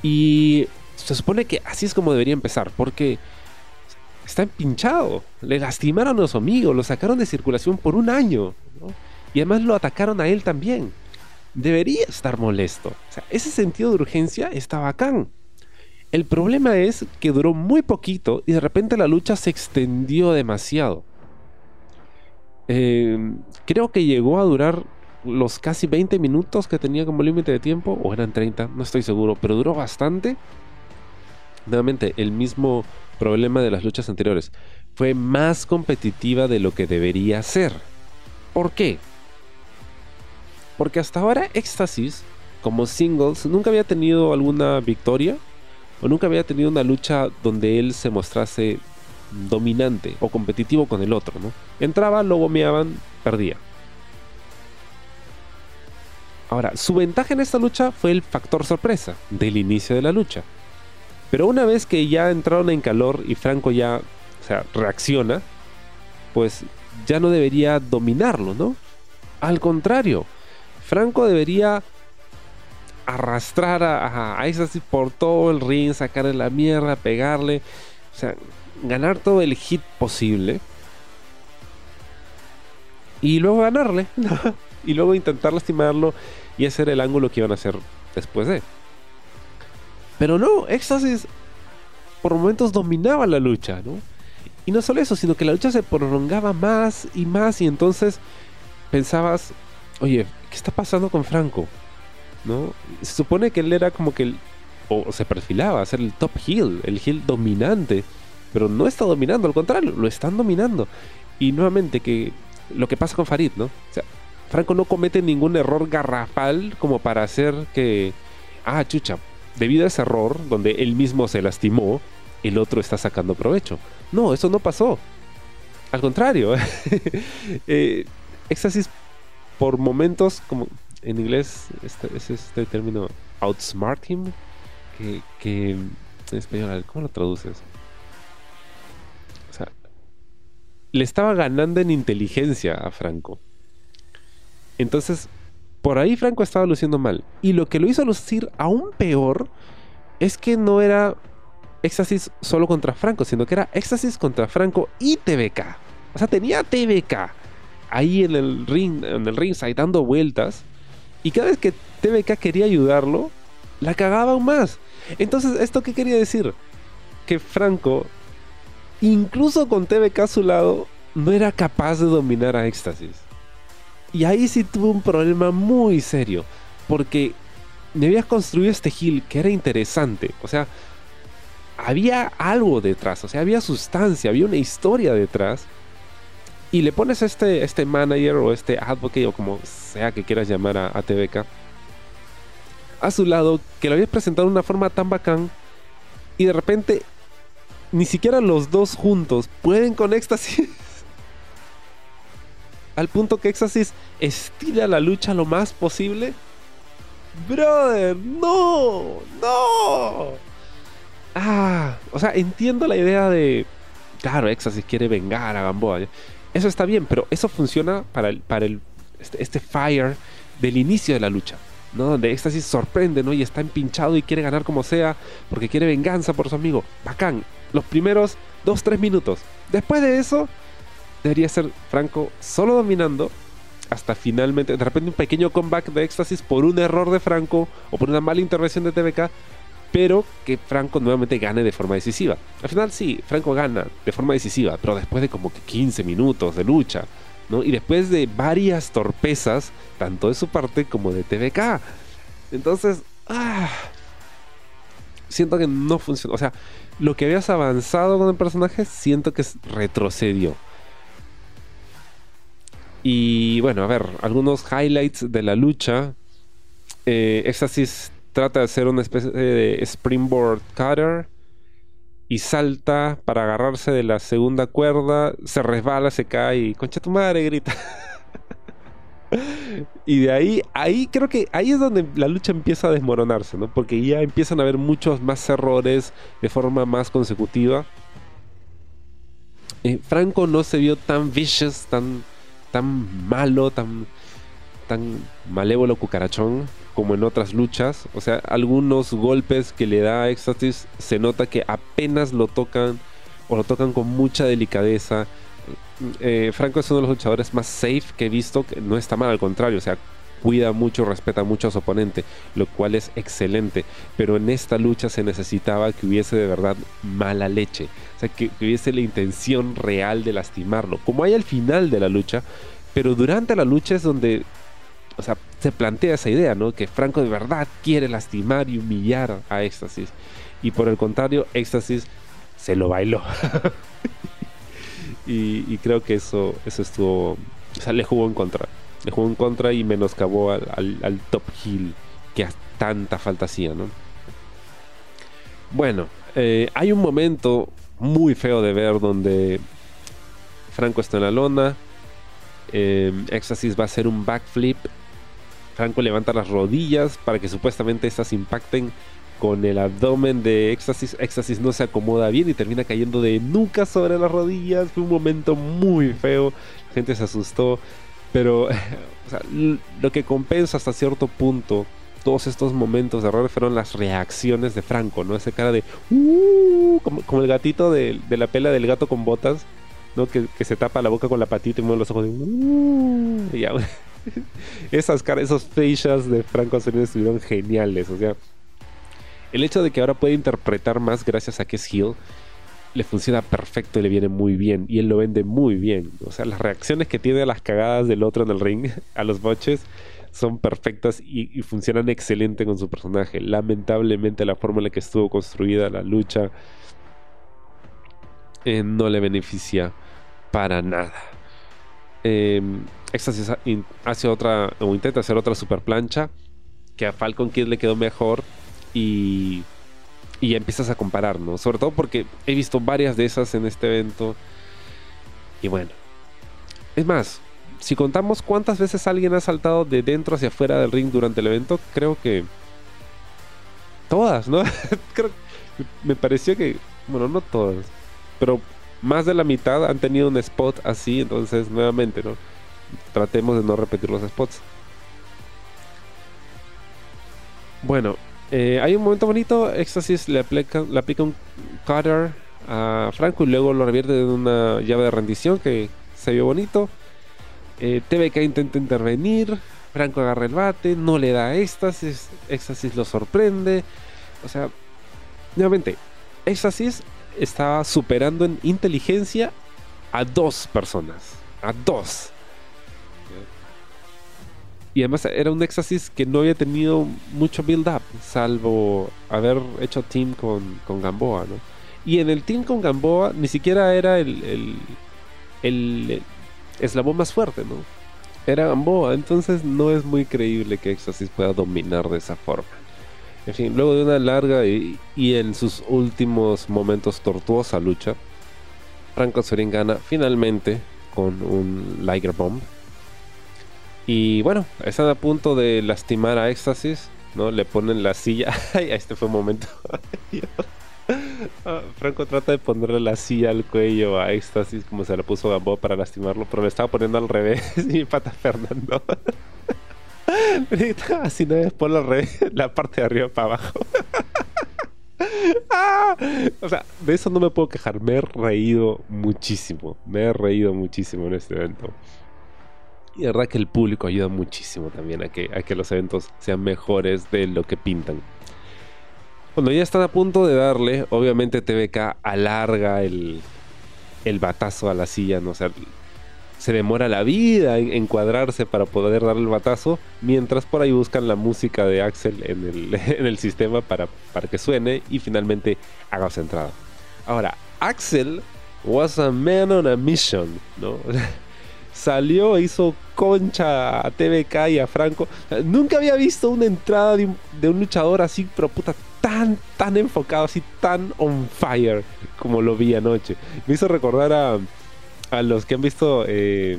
[SPEAKER 2] y se supone que así es como debería empezar, porque está empinchado. Le lastimaron a su amigo, lo sacaron de circulación por un año. Y además lo atacaron a él también. Debería estar molesto. Ese sentido de urgencia está bacán. El problema es que duró muy poquito y de repente la lucha se extendió demasiado. Em, creo que llegó a durar los casi 20 minutos que tenía como límite de tiempo, o eran 30, no estoy seguro, pero duró bastante. Nuevamente, el mismo problema de las luchas anteriores. Fue más competitiva de lo que debería ser. ¿Por qué? Porque hasta ahora Éxtasis, como singles, nunca había tenido alguna victoria o nunca había tenido una lucha donde él se mostrase dominante o competitivo con el otro, ¿no? Entraba, lo gomeaban, perdía. Ahora, su ventaja en esta lucha fue el factor sorpresa del inicio de la lucha. Pero una vez que ya entraron en calor y Franco ya, o sea, reacciona, pues ya no debería dominarlo, ¿no? Al contrario, Franco debería arrastrar a, a, así por todo el ring, sacarle la mierda, pegarle, o sea, ganar todo el hit posible. Y luego ganarle, y luego intentar lastimarlo y hacer el ángulo que iban a hacer después de. Pero no, Éxtasis por momentos dominaba la lucha, ¿no? Y no solo eso, sino que la lucha se prolongaba más y más y entonces pensabas, oye, ¿qué está pasando con Franco? ¿No? Se supone que él era como que el, o se perfilaba a ser el top heel, el heel dominante, pero no está dominando, al contrario, lo están dominando. Y nuevamente que lo que pasa con Farid, ¿no? O sea, Franco no comete ningún error garrafal como para hacer que, ah, chucha, debido a ese error, donde él mismo se lastimó, el otro está sacando provecho. No, eso no pasó. Al contrario, eh, éxtasis por momentos, como en inglés este, es este término outsmart him, que, en español, ¿cómo lo traduces? O sea, le estaba ganando en inteligencia a Franco. Entonces, por ahí Franco estaba luciendo mal. Y lo que lo hizo lucir aún peor es que no era éxtasis solo contra Franco, sino que era éxtasis contra Franco y TBK. O sea, tenía TBK ahí en el ring, en el ringside dando vueltas. Y cada vez que TBK quería ayudarlo, la cagaba aún más. Entonces, ¿esto qué quería decir? Que Franco, incluso con TBK a su lado, no era capaz de dominar a Éxtasis. Y ahí sí tuvo un problema muy serio. Porque me habías construido este hill que era interesante. O sea, había algo detrás. O sea, había sustancia, había una historia detrás. Y le pones este, este manager o este advocate o como sea que quieras llamar a, a a su lado que lo habías presentado de una forma tan bacán y de repente ni siquiera los dos juntos pueden con éxtasis. Al punto que éxtasis estira la lucha lo más posible. Brother, no, no. Ah, o sea, entiendo la idea de, claro, éxtasis quiere vengar a Gamboa. Eso está bien, pero eso funciona para el, para el, este, este fire del inicio de la lucha. ¿no? Donde Éxtasis sorprende, ¿no? Y está empinchado y quiere ganar como sea, porque quiere venganza por su amigo. Bacán. Los primeros 2-3 minutos. Después de eso, debería ser Franco solo dominando. Hasta finalmente, de repente un pequeño comeback de Éxtasis por un error de Franco o por una mala intervención de TVK, pero que Franco nuevamente gane de forma decisiva. Al final sí, Franco gana de forma decisiva, pero después de como que 15 minutos de lucha. Y después de varias torpezas, tanto de su parte como de TVK. Entonces, ah, siento que no funciona. O sea, lo que habías avanzado con el personaje, siento que retrocedió. Y bueno, a ver, algunos highlights de la lucha. Eh, trata de hacer una especie de springboard cutter y salta para agarrarse de la segunda cuerda, se resbala, se cae y concha tu madre grita. y de ahí, ahí creo que ahí es donde la lucha empieza a desmoronarse, ¿no? Porque ya empiezan a haber muchos más errores de forma más consecutiva. Eh, Franco no se vio tan vicious, tan, tan malo, tan, tan malévolo cucarachón como en otras luchas. O sea, algunos golpes que le da a Éxtasis se nota que apenas lo tocan o lo tocan con mucha delicadeza. Eh, Franco es uno de los luchadores más safe que he visto, que no está mal, al contrario, o sea, cuida mucho, respeta mucho a su oponente, lo cual es excelente. Pero en esta lucha se necesitaba que hubiese de verdad mala leche, o sea, que, hubiese la intención real de lastimarlo, como hay al final de la lucha. Pero durante la lucha es donde o sea, se plantea esa idea, ¿no? Que Franco de verdad quiere lastimar y humillar a Éxtasis. Y por el contrario, Éxtasis se lo bailó. y, creo que eso, eso estuvo. O sea, le jugó en contra. Le jugó en contra y menoscabó al, top heel que tanta falta hacía, ¿no? Bueno, eh, hay un momento muy feo de ver donde Franco está en la lona. Eh, Éxtasis va a hacer un backflip Franco levanta las rodillas para que supuestamente estas impacten con el abdomen de Éxtasis. Éxtasis no se acomoda bien y termina cayendo de nuca sobre las rodillas. Fue un momento muy feo. La gente se asustó. Pero lo que compensa hasta cierto punto todos estos momentos de error fueron las reacciones de Franco, ¿no? Esa cara de uh", como, el gatito de, la pela del gato con botas, ¿no? Que, se tapa la boca con la patita y mueve los ojos de uh", esas caras, esos facials de Franco Antonio estuvieron geniales. O sea, el hecho de que ahora puede interpretar más gracias a que es Hill le funciona perfecto y le viene muy bien. Y él lo vende muy bien. O sea, las reacciones que tiene a las cagadas del otro en el ring, a los boches, son perfectas y, funcionan excelente con su personaje. Lamentablemente la forma en la que estuvo construida la lucha eh, no le beneficia para nada. Eh, hace otra, o intenta hacer otra super plancha, que a Falcon Kid le quedó mejor y, y empiezas a comparar, ¿no? Sobre todo porque he visto varias de esas en este evento. Y bueno, es más, si contamos cuántas veces alguien ha saltado de dentro hacia afuera del ring durante el evento, creo que todas, ¿no? Creo, me pareció que, bueno, no todas, pero más de la mitad han tenido un spot así, entonces nuevamente, ¿no? Tratemos de no repetir los spots. Bueno, eh, hay un momento bonito, Éxtasis le aplica, un cutter a Franco y luego lo revierte en una llave de rendición que se vio bonito. Eh, TBK intenta intervenir, Franco agarra el bate, no le da éxtasis, éxtasis lo sorprende. O sea, nuevamente, éxtasis estaba superando en inteligencia a dos personas. A dos. Y además era un éxtasis que no había tenido mucho build-up, salvo haber hecho team con, con, Gamboa, ¿no? Y en el team con Gamboa ni siquiera era el, el, el eslabón más fuerte, ¿no? Era Gamboa, entonces no es muy creíble que Éxtasis pueda dominar de esa forma. En fin, luego de una larga y, en sus últimos momentos tortuosa lucha, Franco Sorin gana finalmente con un Liger Bomb. Y bueno, están a punto de lastimar a Éxtasis, ¿no? Le ponen la silla. Ay, este fue un momento. Ah, Franco trata de ponerle la silla al cuello a Éxtasis como se la puso Gamboa para lastimarlo, pero le estaba poniendo al revés y pata Fernando. Así no es por al revés, la parte de arriba para abajo. Ah, o sea, de eso no me puedo quejar. Me he reído muchísimo. Me he reído muchísimo en este evento. Y de verdad que el público ayuda muchísimo también a que, a que los eventos sean mejores de lo que pintan. Cuando ya están a punto de darle, obviamente TVK alarga el, el batazo a la silla, ¿no? O sea, se demora la vida en, encuadrarse para poder dar el batazo, mientras por ahí buscan la música de Axel en el, en el sistema para, para que suene y finalmente haga su entrada. Ahora, Axel was a man on a mission, ¿no? Salió, hizo concha a TVK y a Franco. Nunca había visto una entrada de un, luchador así, pero puta, tan, tan enfocado, así tan on fire como lo vi anoche. Me hizo recordar a, a los que han visto eh,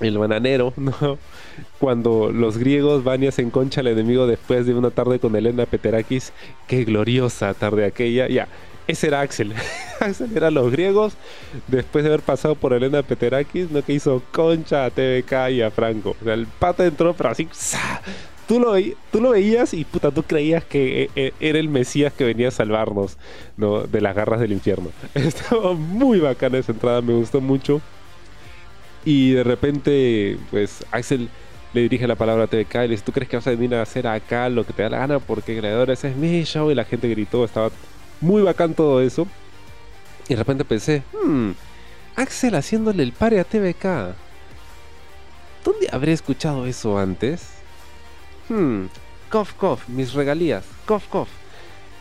[SPEAKER 2] El Bananero, ¿no? Cuando los griegos van y hacen concha al enemigo después de una tarde con Elena Peterakis. Qué gloriosa tarde aquella. Ya, ese era Axel. Axel era los griegos después de haber pasado por Elena Peterakis, ¿no? Que hizo concha a TVK y a Franco. O sea, el pata entró, pero así tú lo, tú lo veías y puta, tú creías que e, e, era el Mesías que venía a salvarnos ¿no? de las garras del infierno. Estaba muy bacana esa entrada, me gustó mucho. Y de repente, pues Axel le dirige la palabra a TVK y le dice, ¿tú crees que vas a venir a hacer acá lo que te da la gana? Porque Gladiadores es mi show y la gente gritó, estaba muy bacán todo eso. Y de repente pensé, hmm, Axel haciéndole el pare a TVK. ¿Dónde habré escuchado eso antes? Hmm, cof, cof, mis regalías, cof, cof.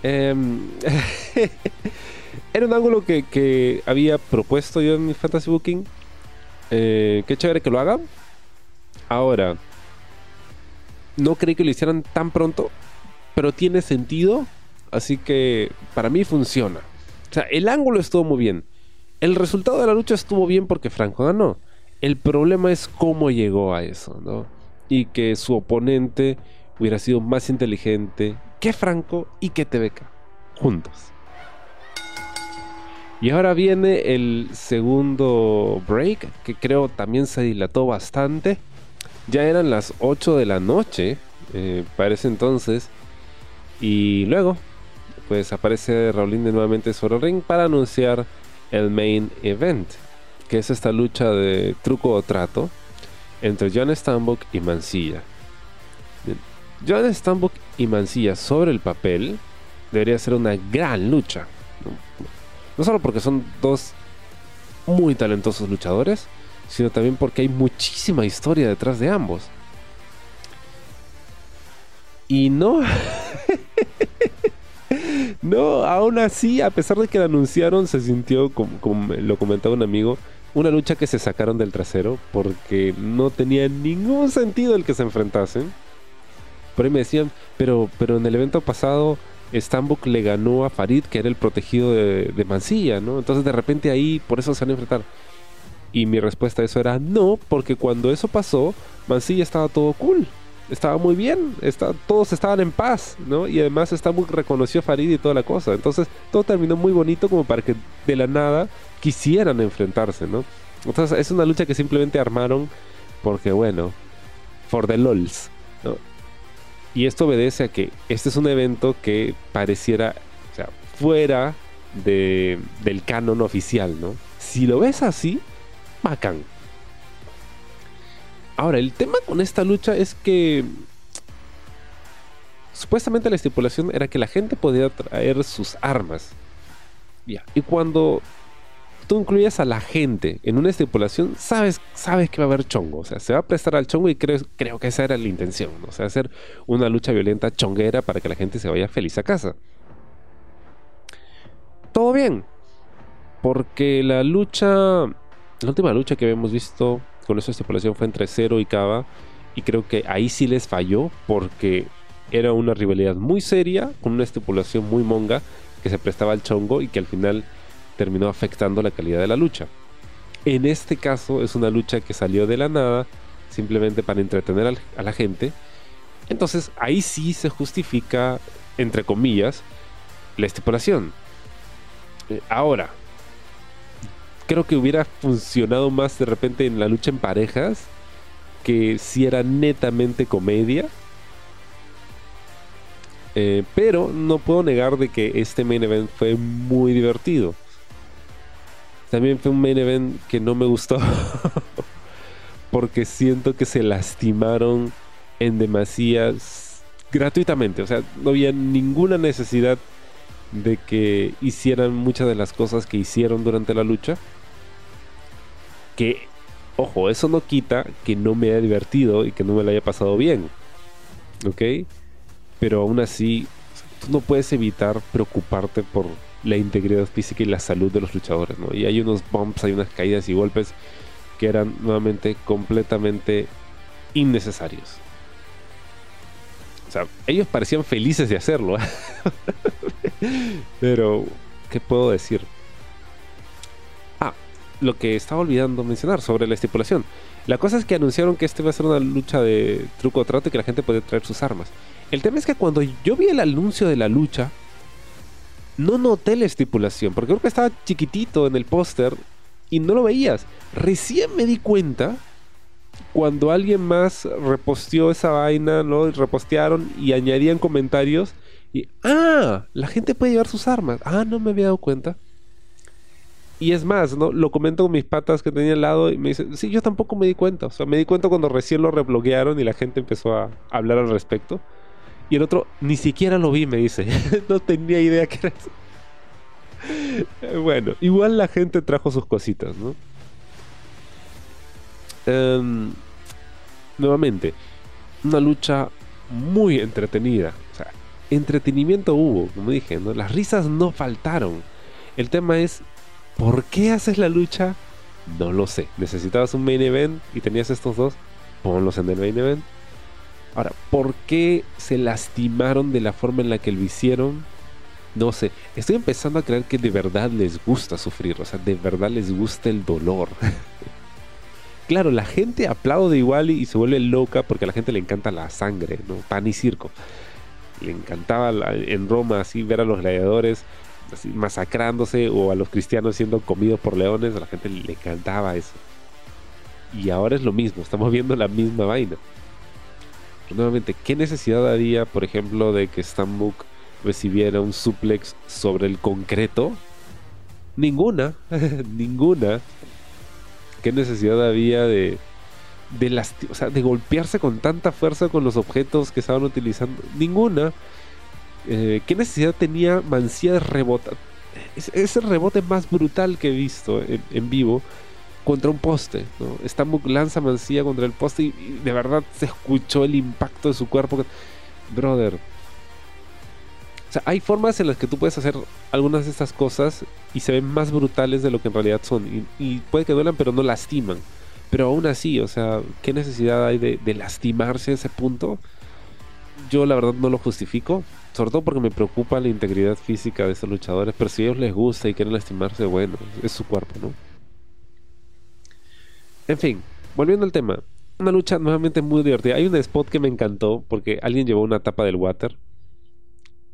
[SPEAKER 2] Em, era un ángulo que, había propuesto yo en mi Fantasy Booking. Eh, qué chévere que lo hagan. Ahora, no creí que lo hicieran tan pronto, pero tiene sentido. Así que para mí funciona. O sea, el ángulo estuvo muy bien. El resultado de la lucha estuvo bien porque Franco ganó. El problema es cómo llegó a eso, ¿no? y que su oponente hubiera sido más inteligente que Franco y que TBK juntos. Y ahora viene el segundo break, que creo también se dilató bastante. Ya eran las 8 de la noche eh, para ese entonces. Y luego, pues aparece Raulín de nuevamente sobre el ring para anunciar el main event, que es esta lucha de truco o trato entre John Stambuk y Mancilla. John Stambuk y Mancilla sobre el papel debería ser una gran lucha. ¿no? solo porque son dos muy talentosos luchadores, sino también porque hay muchísima historia detrás de ambos. Y no. no, aún así, a pesar de que lo anunciaron, se sintió, como lo comentaba un amigo, una lucha que se sacaron del trasero porque no tenía ningún sentido el que se enfrentasen. Por ahí me decían, pero, pero en el evento pasado Stambuk le ganó a Farid, que era el protegido de, de Mansilla, ¿no? Entonces de repente ahí por eso se van a enfrentar. Y mi respuesta a eso era no, porque cuando eso pasó, Mansilla estaba todo cool. Estaba muy bien, todos estaban en paz, ¿no? Y además está muy reconocido Farid y toda la cosa. Entonces todo terminó muy bonito como para que de la nada quisieran enfrentarse, ¿no? Entonces es una lucha que simplemente armaron porque, bueno, for the lols, ¿no? Y esto obedece a que este es un evento que pareciera, o sea, fuera de, del canon oficial, ¿no? Si lo ves así, bacán. Ahora, el tema con esta lucha es que supuestamente la estipulación era que la gente podía traer sus armas. Ya. Y cuando tú incluyes a la gente en una estipulación, sabes, sabes que va a haber chongo. O sea, se va a prestar al chongo y creo, creo que esa era la intención. O sea, hacer una lucha violenta chonguera para que la gente se vaya feliz a casa. Todo bien. Porque la lucha, la última lucha que habíamos visto con esa estipulación fue entre Cero y Cava. Y creo que ahí sí les falló porque era una rivalidad muy seria, con una estipulación muy monga, que se prestaba al chongo y que al final terminó afectando la calidad de la lucha. En este caso es una lucha que salió de la nada, simplemente para entretener a la gente. Entonces ahí sí se justifica, entre comillas, la estipulación. Eh, ahora, creo que hubiera funcionado más de repente en la lucha en parejas que si era netamente comedia. Eh, pero no puedo negar de que este main event fue muy divertido. También fue un main event que no me gustó. porque siento que se lastimaron en demasías gratuitamente. O sea, no había ninguna necesidad de que hicieran muchas de las cosas que hicieron durante la lucha. Que, ojo, eso no quita que no me haya divertido y que no me lo haya pasado bien. ¿Ok? Pero aún así, tú no puedes evitar preocuparte por la integridad física y la salud de los luchadores, ¿no? Y hay unos bumps, hay unas caídas y golpes que eran nuevamente completamente innecesarios. O sea, ellos parecían felices de hacerlo. ¿eh? Pero, ¿qué puedo decir? Lo que estaba olvidando mencionar sobre la estipulación. La cosa es que anunciaron que este va a ser una lucha de truco o trato y que la gente puede traer sus armas. El tema es que cuando yo vi el anuncio de la lucha, no noté la estipulación, porque creo que estaba chiquitito en el póster y no lo veías. Recién me di cuenta cuando alguien más reposteó esa vaina, ¿no? Repostearon y añadían comentarios. Y, ah, la gente puede llevar sus armas. Ah, no me había dado cuenta. Y es más, ¿no? Lo comento con mis patas que tenía al lado y me dicen, sí, yo tampoco me di cuenta. O sea, me di cuenta cuando recién lo rebloquearon y la gente empezó a hablar al respecto. Y el otro, ni siquiera lo vi, me dice. no tenía idea que era eso. bueno, igual la gente trajo sus cositas, ¿no? Em, nuevamente, una lucha muy entretenida. O sea, entretenimiento hubo, como dije, ¿no? Las risas no faltaron. El tema es, ¿por qué haces la lucha? No lo sé. Necesitabas un main event y tenías estos dos. Ponlos en el main event. Ahora, ¿por qué se lastimaron de la forma en la que lo hicieron? No sé, estoy empezando a creer que de verdad les gusta sufrir, o sea, de verdad les gusta el dolor. claro, la gente aplaude igual y, se vuelve loca porque a la gente le encanta la sangre, ¿no? Pan y circo. Le encantaba en Roma así ver a los gladiadores masacrándose o a los cristianos siendo comidos por leones, a la gente le encantaba eso. Y ahora es lo mismo, estamos viendo la misma vaina nuevamente, ¿qué necesidad había, por ejemplo, de que Stambuk recibiera un suplex sobre el concreto? Ninguna, ninguna. ¿Qué necesidad había de, de, o sea, de golpearse con tanta fuerza con los objetos que estaban utilizando? Ninguna. Eh, ¿Qué necesidad tenía Mancía de rebotar? Es, el rebote más brutal que he visto en vivo contra un poste. ¿no? Lanza Mancilla contra el poste y, de verdad se escuchó el impacto de su cuerpo. Brother. O sea, hay formas en las que tú puedes hacer algunas de estas cosas y se ven más brutales de lo que en realidad son. Y, puede que duelan, pero no lastiman. Pero aún así, o sea, ¿qué necesidad hay de, de lastimarse a ese punto? Yo la verdad no lo justifico. Sobre todo porque me preocupa la integridad física de estos luchadores. Pero si a ellos les gusta y quieren lastimarse, bueno, es su cuerpo, ¿no? En fin, volviendo al tema. una lucha nuevamente muy divertida. Hay un spot que me encantó porque alguien llevó una tapa del water.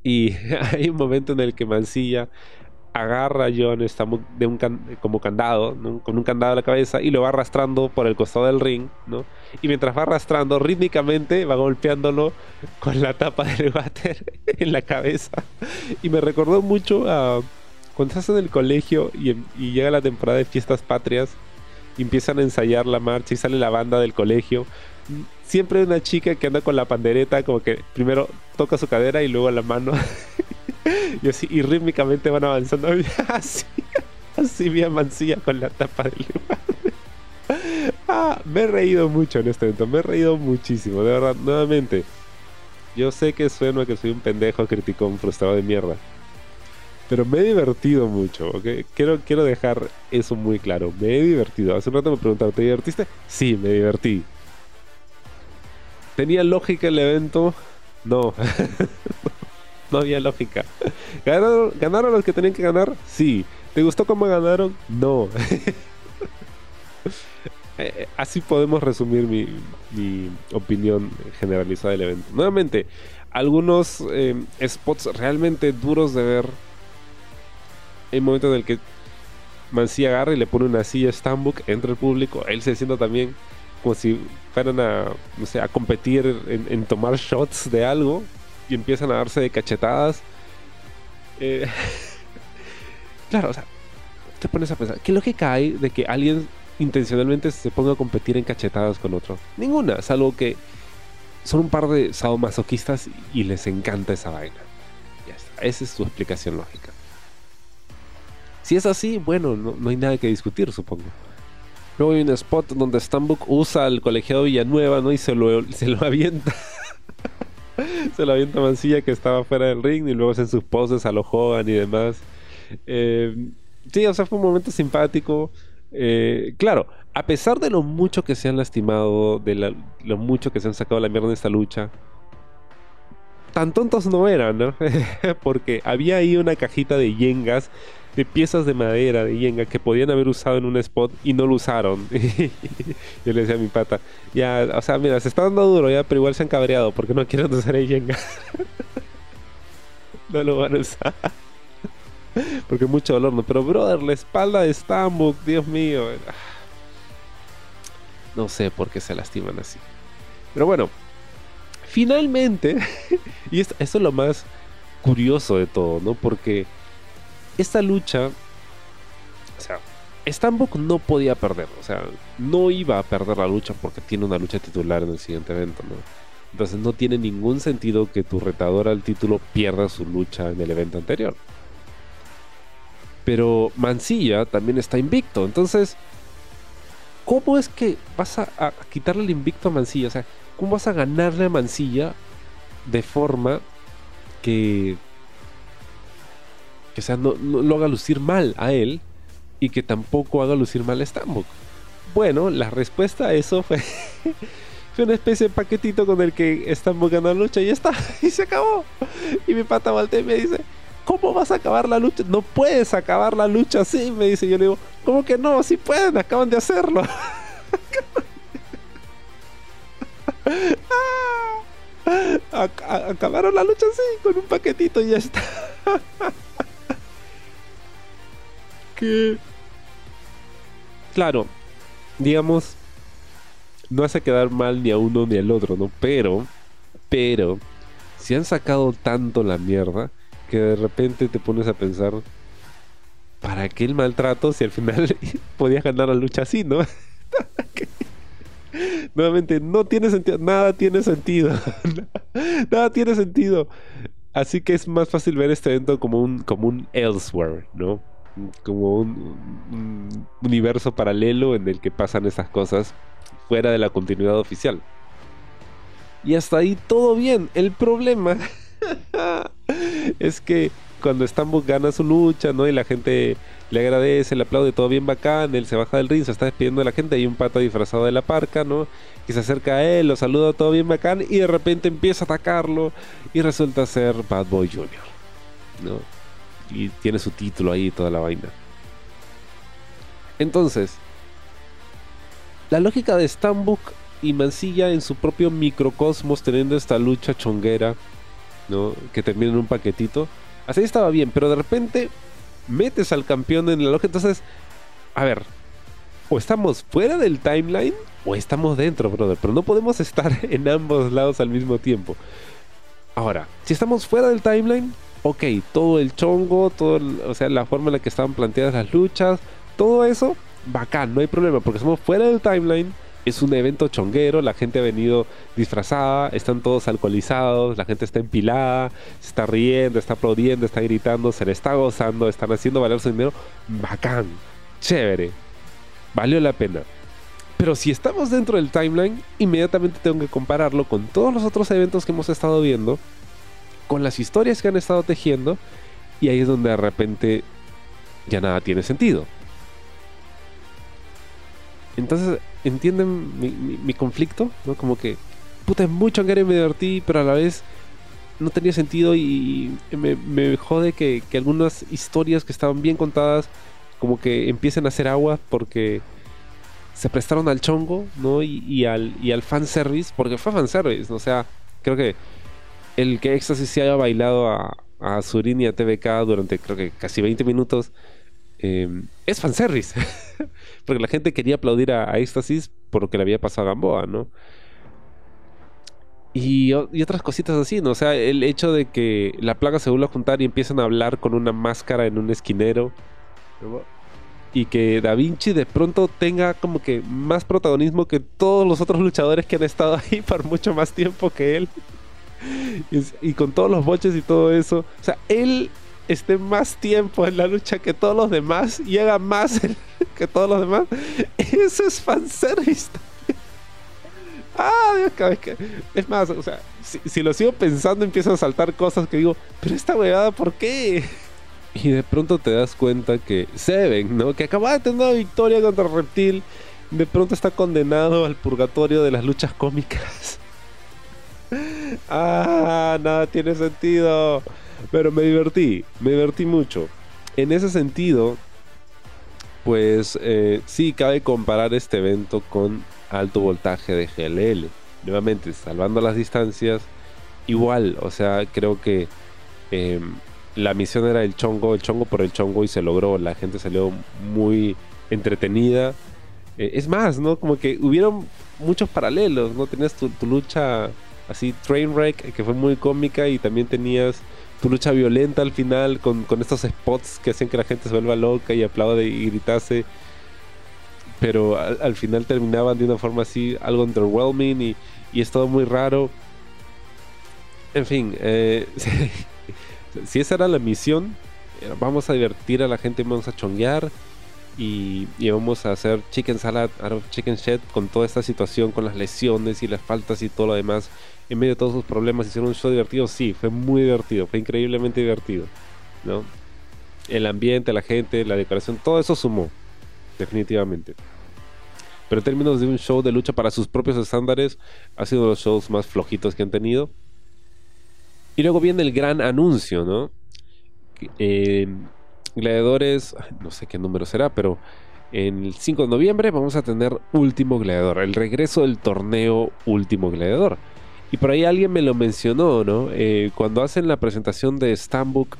[SPEAKER 2] Y hay un momento en el que Mancilla agarra a John estamos de un como candado, con un candado a la cabeza y lo va arrastrando por el costado del ring. Y mientras va arrastrando rítmicamente va golpeándolo con la tapa del water en la cabeza. Y me recordó mucho a cuando estás en el colegio y, y llega la temporada de fiestas patrias y empiezan a ensayar la marcha y sale la banda del colegio. Siempre una chica que anda con la pandereta, como que primero toca su cadera y luego la mano. y así, y rítmicamente van avanzando. así, así bien mancilla con la tapa del ah, me he reído mucho en este evento, me he reído muchísimo, de verdad, nuevamente. Yo sé que suena que soy un pendejo criticón frustrado de mierda. Pero me he divertido mucho, ¿ok? Quiero, quiero dejar eso muy claro. Me he divertido. Hace un rato me preguntaron, ¿te divertiste? Sí, me divertí. ¿Tenía lógica el evento? No. No había lógica. ¿Ganaron, ¿Ganaron los que tenían que ganar? Sí. ¿Te gustó cómo ganaron? No. Eh, eh, así podemos resumir mi, mi, opinión generalizada del evento. Nuevamente, algunos eh, spots realmente duros de ver un momento en el que Mancilla agarra y le pone una silla a Stambuk, entra el público, él se sienta también como si fueran a, no sé, a competir en, tomar shots de algo y empiezan a darse de cachetadas. Eh, claro, o sea, te pones a pensar, ¿qué lógica hay de que alguien intencionalmente se ponga a competir en cachetadas con otro? Ninguna, salvo que son un par de sadomasoquistas y les encanta esa vaina. Ya está, esa es su explicación lógica. Si es así, bueno, no, hay nada que discutir, supongo. Luego hay un spot donde Stambuk usa al colegiado Villanueva, ¿no? Y se lo, se lo avienta. se lo avienta Mancilla que estaba fuera del ring y luego hacen sus poses a lo Hogan y demás. Eh, sí, o sea, fue un momento simpático. Eh, claro, a pesar de lo mucho que se han lastimado, de lo mucho que se han sacado la mierda en esta lucha, tan tontos no eran, ¿no? Porque había ahí una cajita de yengas de piezas de madera de yenga que podían haber usado en un spot y no lo usaron. Yo le decía a mi pata, ya, o sea, mira, se está dando duro ya, pero igual se han cabreado porque no quieren usar el yenga. no lo van a usar. porque mucho dolor, ¿no? Pero, brother, la espalda de Stambuk, Dios mío. No sé por qué se lastiman así. Pero bueno, finalmente, y esto, esto es lo más curioso de todo, ¿no? Porque esta lucha, o sea, Stambuk no podía perder, o sea, no iba a perder la lucha porque tiene una lucha titular en el siguiente evento, ¿no? Entonces no tiene ningún sentido que tu retador al título pierda su lucha en el evento anterior. Pero Mancilla también está invicto, entonces, ¿cómo es que vas a, a quitarle el invicto a Mancilla? O sea, ¿cómo vas a ganarle a Mancilla de forma que que sea, no, lo haga lucir mal a él y que tampoco haga lucir mal a Stambuk. Bueno, la respuesta a eso fue, fue una especie de paquetito con el que Stambuk ganó la lucha y ya está, y se acabó. Y mi pata voltea y me dice, ¿cómo vas a acabar la lucha? No puedes acabar la lucha así, me dice. Yo le digo, ¿cómo que no? Sí pueden, acaban de hacerlo. acabaron la lucha así, con un paquetito y ya está. Claro, digamos, no hace quedar mal ni a uno ni al otro, ¿no? Pero, pero, si han sacado tanto la mierda que de repente te pones a pensar, ¿para qué el maltrato si al final podías ganar la lucha así, ¿no? Nuevamente, no tiene sentido, nada tiene sentido, nada tiene sentido. Así que es más fácil ver este evento como un, como un elsewhere, ¿no? Como un, universo paralelo en el que pasan esas cosas fuera de la continuidad oficial. Y hasta ahí todo bien. El problema es que cuando Stambuk gana su lucha, ¿no? Y la gente le agradece, le aplaude, todo bien bacán, él se baja del ring, se está despidiendo de la gente, hay un pato disfrazado de la parca, ¿no? Que se acerca a él, lo saluda, todo bien bacán, y de repente empieza a atacarlo, y resulta ser Bad Boy Jr., ¿no? Y tiene su título ahí y toda la vaina. Entonces, la lógica de Stambuk y Mancilla en su propio microcosmos teniendo esta lucha chonguera, ¿no? Que termina en un paquetito. Así estaba bien, pero de repente metes al campeón en la loja. Entonces, a ver, o estamos fuera del timeline o estamos dentro, brother. Pero no podemos estar en ambos lados al mismo tiempo. Ahora, si estamos fuera del timeline, ok, todo el chongo, todo o sea, la forma en la que estaban planteadas las luchas, todo eso, bacán, no hay problema, porque estamos fuera del timeline. Es un evento chonguero, la gente ha venido disfrazada, están todos alcoholizados, la gente está empilada, se está riendo, está aplaudiendo, está gritando, se le está gozando, están haciendo valer su dinero. Bacán, chévere, valió la pena. Pero si estamos dentro del timeline, inmediatamente tengo que compararlo con todos los otros eventos que hemos estado viendo, con las historias que han estado tejiendo, y ahí es donde de repente ya nada tiene sentido. Entonces, ¿entienden mi, conflicto? ¿No? Como que, puta, es mucho y me divertí, pero a la vez no tenía sentido y me, jode que, que, algunas historias que estaban bien contadas como que empiecen a hacer agua porque se prestaron al chongo, ¿no? Y, al, y al fanservice, porque fue fanservice, ¿no? o sea, creo que el que Éxtasis se haya bailado a, a Surin y a TVK durante creo que casi 20 minutos eh, es fanservice. porque la gente quería aplaudir a, Éxtasis por lo que le había pasado a Gamboa, ¿no? Y, otras cositas así, ¿no? O sea, el hecho de que la plaga se vuelva a juntar y empiezan a hablar con una máscara en un esquinero. y que Da Vinci de pronto tenga como que más protagonismo que todos los otros luchadores que han estado ahí por mucho más tiempo que él. Y, con todos los boches y todo eso. O sea, él esté más tiempo en la lucha que todos los demás y haga más que todos los demás. Eso es fanservice. Ah, Dios, cada vez que... Es más, o sea, si, lo sigo pensando empiezan a saltar cosas que digo, pero esta huevada, ¿por qué? Y de pronto te das cuenta que Seven, ¿no? Que acaba de tener una victoria contra Reptil, de pronto está condenado al purgatorio de las luchas cómicas. Ah, nada tiene sentido. Pero me divertí, me divertí mucho. En ese sentido, pues eh, sí cabe comparar este evento con alto voltaje de GLL. Nuevamente, salvando las distancias, igual, o sea, creo que em, la misión era el chongo, el chongo por el chongo y se logró. La gente salió muy entretenida. Eh, es más, ¿no? Como que hubieron muchos paralelos, ¿no? Tenías tu, lucha así, Trainwreck, que fue muy cómica, y también tenías tu lucha violenta al final con, estos spots que hacían que la gente se vuelva loca y aplaude y gritase. Pero al, final terminaban de una forma así, algo underwhelming y, y es todo muy raro. En fin, eh, si esa era la misión, eh, vamos a divertir a la gente, vamos a chonguear y, vamos a hacer chicken salad chicken shed con toda esta situación, con las lesiones y las faltas y todo lo demás. En medio de todos sus problemas, hicieron un show divertido. Sí, fue muy divertido, fue increíblemente divertido. ¿no? El ambiente, la gente, la decoración, todo eso sumó, definitivamente. Pero en términos de un show de lucha para sus propios estándares, ha sido uno de los shows más flojitos que han tenido. Y luego viene el gran anuncio, ¿no? Eh, gladiadores, no sé qué número será, pero en el 5 de noviembre vamos a tener Último Gladiador, el regreso del torneo Último Gladiador. Y por ahí alguien me lo mencionó, ¿no? Eh, cuando hacen la presentación de Stambuk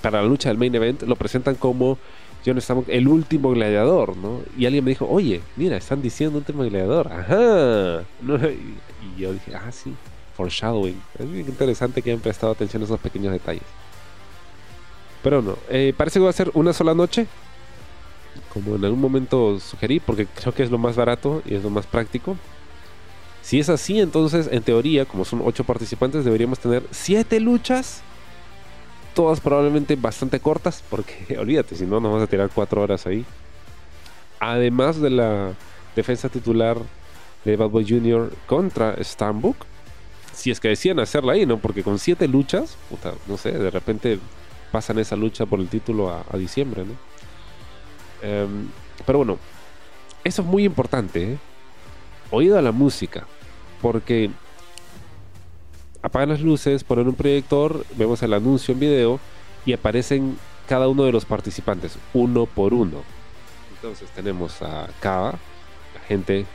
[SPEAKER 2] para la lucha del main event, lo presentan como John Stambuk, el último gladiador, ¿no? Y alguien me dijo, oye, mira, están diciendo último gladiador. Ajá. y yo dije, ah, sí foreshadowing. Es interesante que hayan prestado atención a esos pequeños detalles. Pero no, eh, parece que va a ser una sola noche. Como en algún momento sugerí, porque creo que es lo más barato y es lo más práctico. Si es así, entonces en teoría, como son 8 participantes, deberíamos tener 7 luchas. Todas probablemente bastante cortas, porque olvídate, si no nos vamos a tirar 4 horas ahí. Además de la defensa titular de Bad Boy Jr. contra Stambuk si es que decían hacerla ahí, ¿no? Porque con siete luchas, puta, no sé, de repente pasan esa lucha por el título a, diciembre, ¿no? Em, pero bueno, eso es muy importante, ¿eh? Oído a la música, porque apagan las luces, ponen un proyector, vemos el anuncio en video y aparecen cada uno de los participantes, uno por uno. Entonces tenemos a Kava, la gente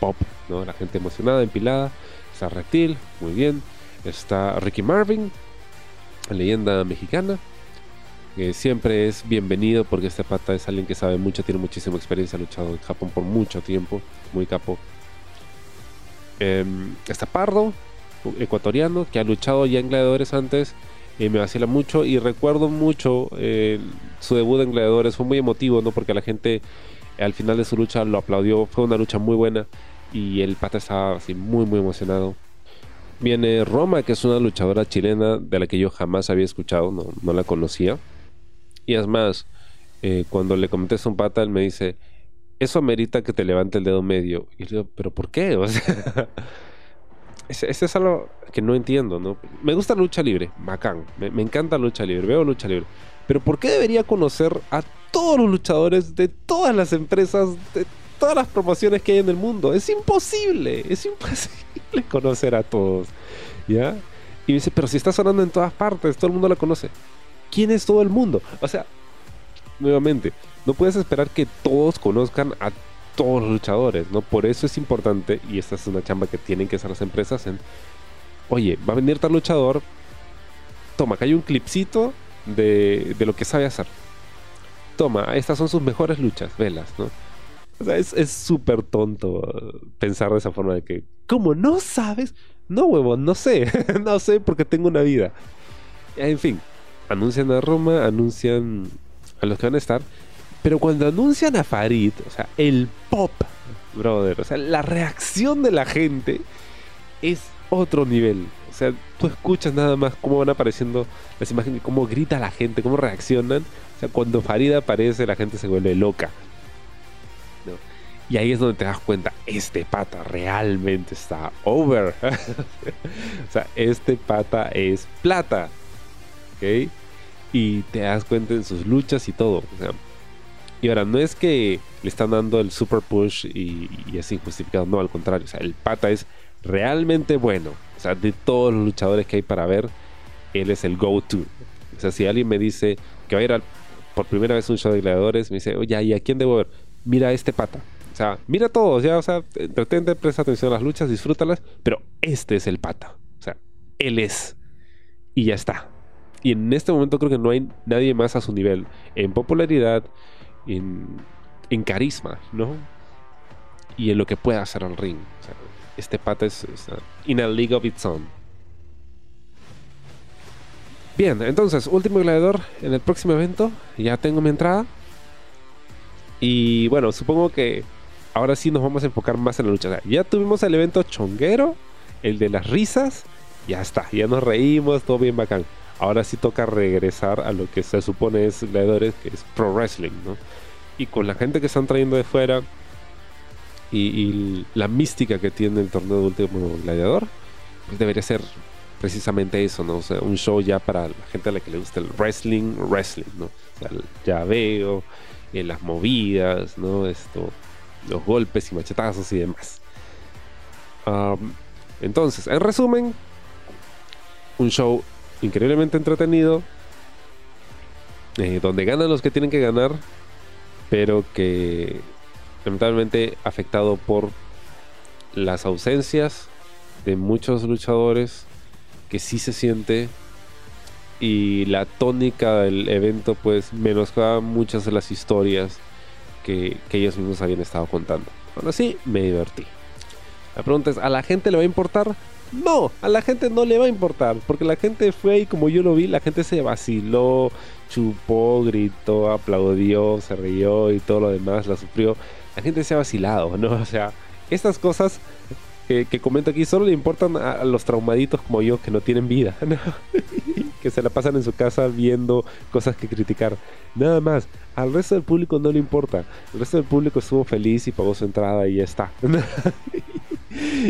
[SPEAKER 2] pop, ¿no? La gente emocionada, empilada. Está Reptil, muy bien. Está Ricky Marvin, leyenda mexicana. Que siempre es bienvenido porque este pata es alguien que sabe mucho, tiene muchísima experiencia, ha luchado en Japón por mucho tiempo, muy capo. Em, está Pardo, ecuatoriano, que ha luchado ya en gladiadores antes y me vacila mucho y recuerdo mucho eh, su debut en gladiadores, fue muy emotivo, ¿no? Porque la gente al final de su lucha lo aplaudió, fue una lucha muy buena y el pata estaba así muy muy emocionado. Viene Roma, que es una luchadora chilena de la que yo jamás había escuchado, no, no la conocía. Y es más, eh, cuando le comenté a un pata, él me dice, eso amerita que te levante el dedo medio. Y yo ¿pero por qué? O sea, ese, es algo que no entiendo, ¿no? Me gusta lucha libre, bacán. Me, me encanta lucha libre, veo lucha libre. Pero ¿por qué debería conocer a todos los luchadores de todas las empresas, de todas las promociones que hay en el mundo. Es imposible, es imposible conocer a todos. ¿Ya? Y me dice, pero si está sonando en todas partes, todo el mundo la conoce. ¿Quién es todo el mundo? O sea, nuevamente, no puedes esperar que todos conozcan a todos los luchadores, ¿no? Por eso es importante, y esta es una chamba que tienen que hacer las empresas en, oye, va a venir tal luchador, toma, que hay un clipcito de, de lo que sabe hacer. Toma, estas son sus mejores luchas, velas, ¿no? O sea, es súper tonto pensar de esa forma de que, ¿cómo no sabes? No, huevo, no sé. no sé porque tengo una vida. En fin, anuncian a Roma, anuncian a los que van a estar. Pero cuando anuncian a Farid, o sea, el pop, brother, o sea, la reacción de la gente es otro nivel. O sea, tú escuchas nada más cómo van apareciendo las imágenes, cómo grita la gente, cómo reaccionan. O sea, cuando Farid aparece, la gente se vuelve loca. Y ahí es donde te das cuenta, este pata realmente está over. o sea, este pata es plata. ¿Ok? Y te das cuenta en sus luchas y todo. Y ahora, no es que le están dando el super push y, es injustificado, no, al contrario. O sea, el pata es realmente bueno. O sea, de todos los luchadores que hay para ver, él es el go-to. O sea, si alguien me dice que va a ir por primera vez a un show de gladiadores, me dice, oye, ¿y a quién debo ver? Mira a este pata. O sea, mira todos, ya, o sea, entretente, presta atención a las luchas, disfrútalas, pero este es el pata. O sea, él es. Y ya está. Y en este momento creo que no hay nadie más a su nivel en popularidad, en, carisma, ¿no? Y en lo que pueda hacer al ring. Este pata es, es in a league of its own. Bien, entonces, último gladiador en el próximo evento. Ya tengo mi entrada. Y bueno, supongo que ahora sí nos vamos a enfocar más en la lucha. ya tuvimos el evento chonguero, el de las risas, ya está, ya nos reímos, todo bien bacán. Ahora sí toca regresar a lo que se supone es gladiadores, que es pro wrestling, ¿no? Y con la gente que están trayendo de fuera y, la mística que tiene el torneo de último gladiador, pues debería ser precisamente eso, ¿no? O sea, un show ya para la gente a la que le gusta el wrestling, wrestling, ¿no? O sea, el eh, las movidas, ¿no? Esto, los golpes y machetazos y demás. entonces, en resumen, un show increíblemente entretenido, eh, donde ganan los que tienen que ganar, pero que lamentablemente afectado por las ausencias de muchos luchadores, que sí se siente y la tónica del evento pues menoscaba muchas de las historias que, ellos mismos habían estado contando. Aún así, me divertí. La pregunta es, ¿a la gente le va a importar? No, a la gente no le va a importar, porque la gente fue y como yo lo vi, la gente se vaciló, chupó, gritó, aplaudió, se rió y todo lo demás, la sufrió. La gente se ha vacilado, ¿no? O sea, estas cosas que, comento aquí solo le importan a, los traumaditos como yo que no tienen vida, que se la pasan en su casa viendo cosas que criticar. Nada más. Al resto del público no le importa. El resto del público estuvo feliz y pagó su entrada y ya está.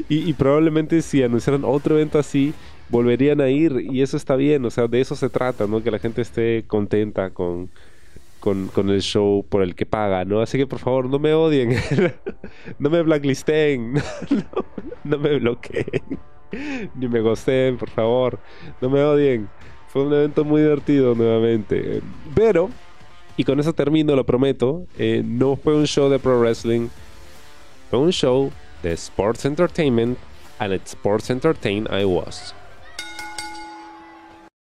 [SPEAKER 2] Y, probablemente si anunciaran otro evento así, volverían a ir y eso está bien. O sea, de eso se trata, ¿no? Que la gente esté contenta con, con, el show por el que paga, ¿no? Así que por favor no me odien, no me blacklisten, no, me bloqueen, ni me gosteen, por favor, no me odien. Fue un evento muy divertido nuevamente. Pero, y con eso termino, lo prometo, eh, no fue un show de pro wrestling, fue un show The Sports Entertainment and at Sports Entertain I was.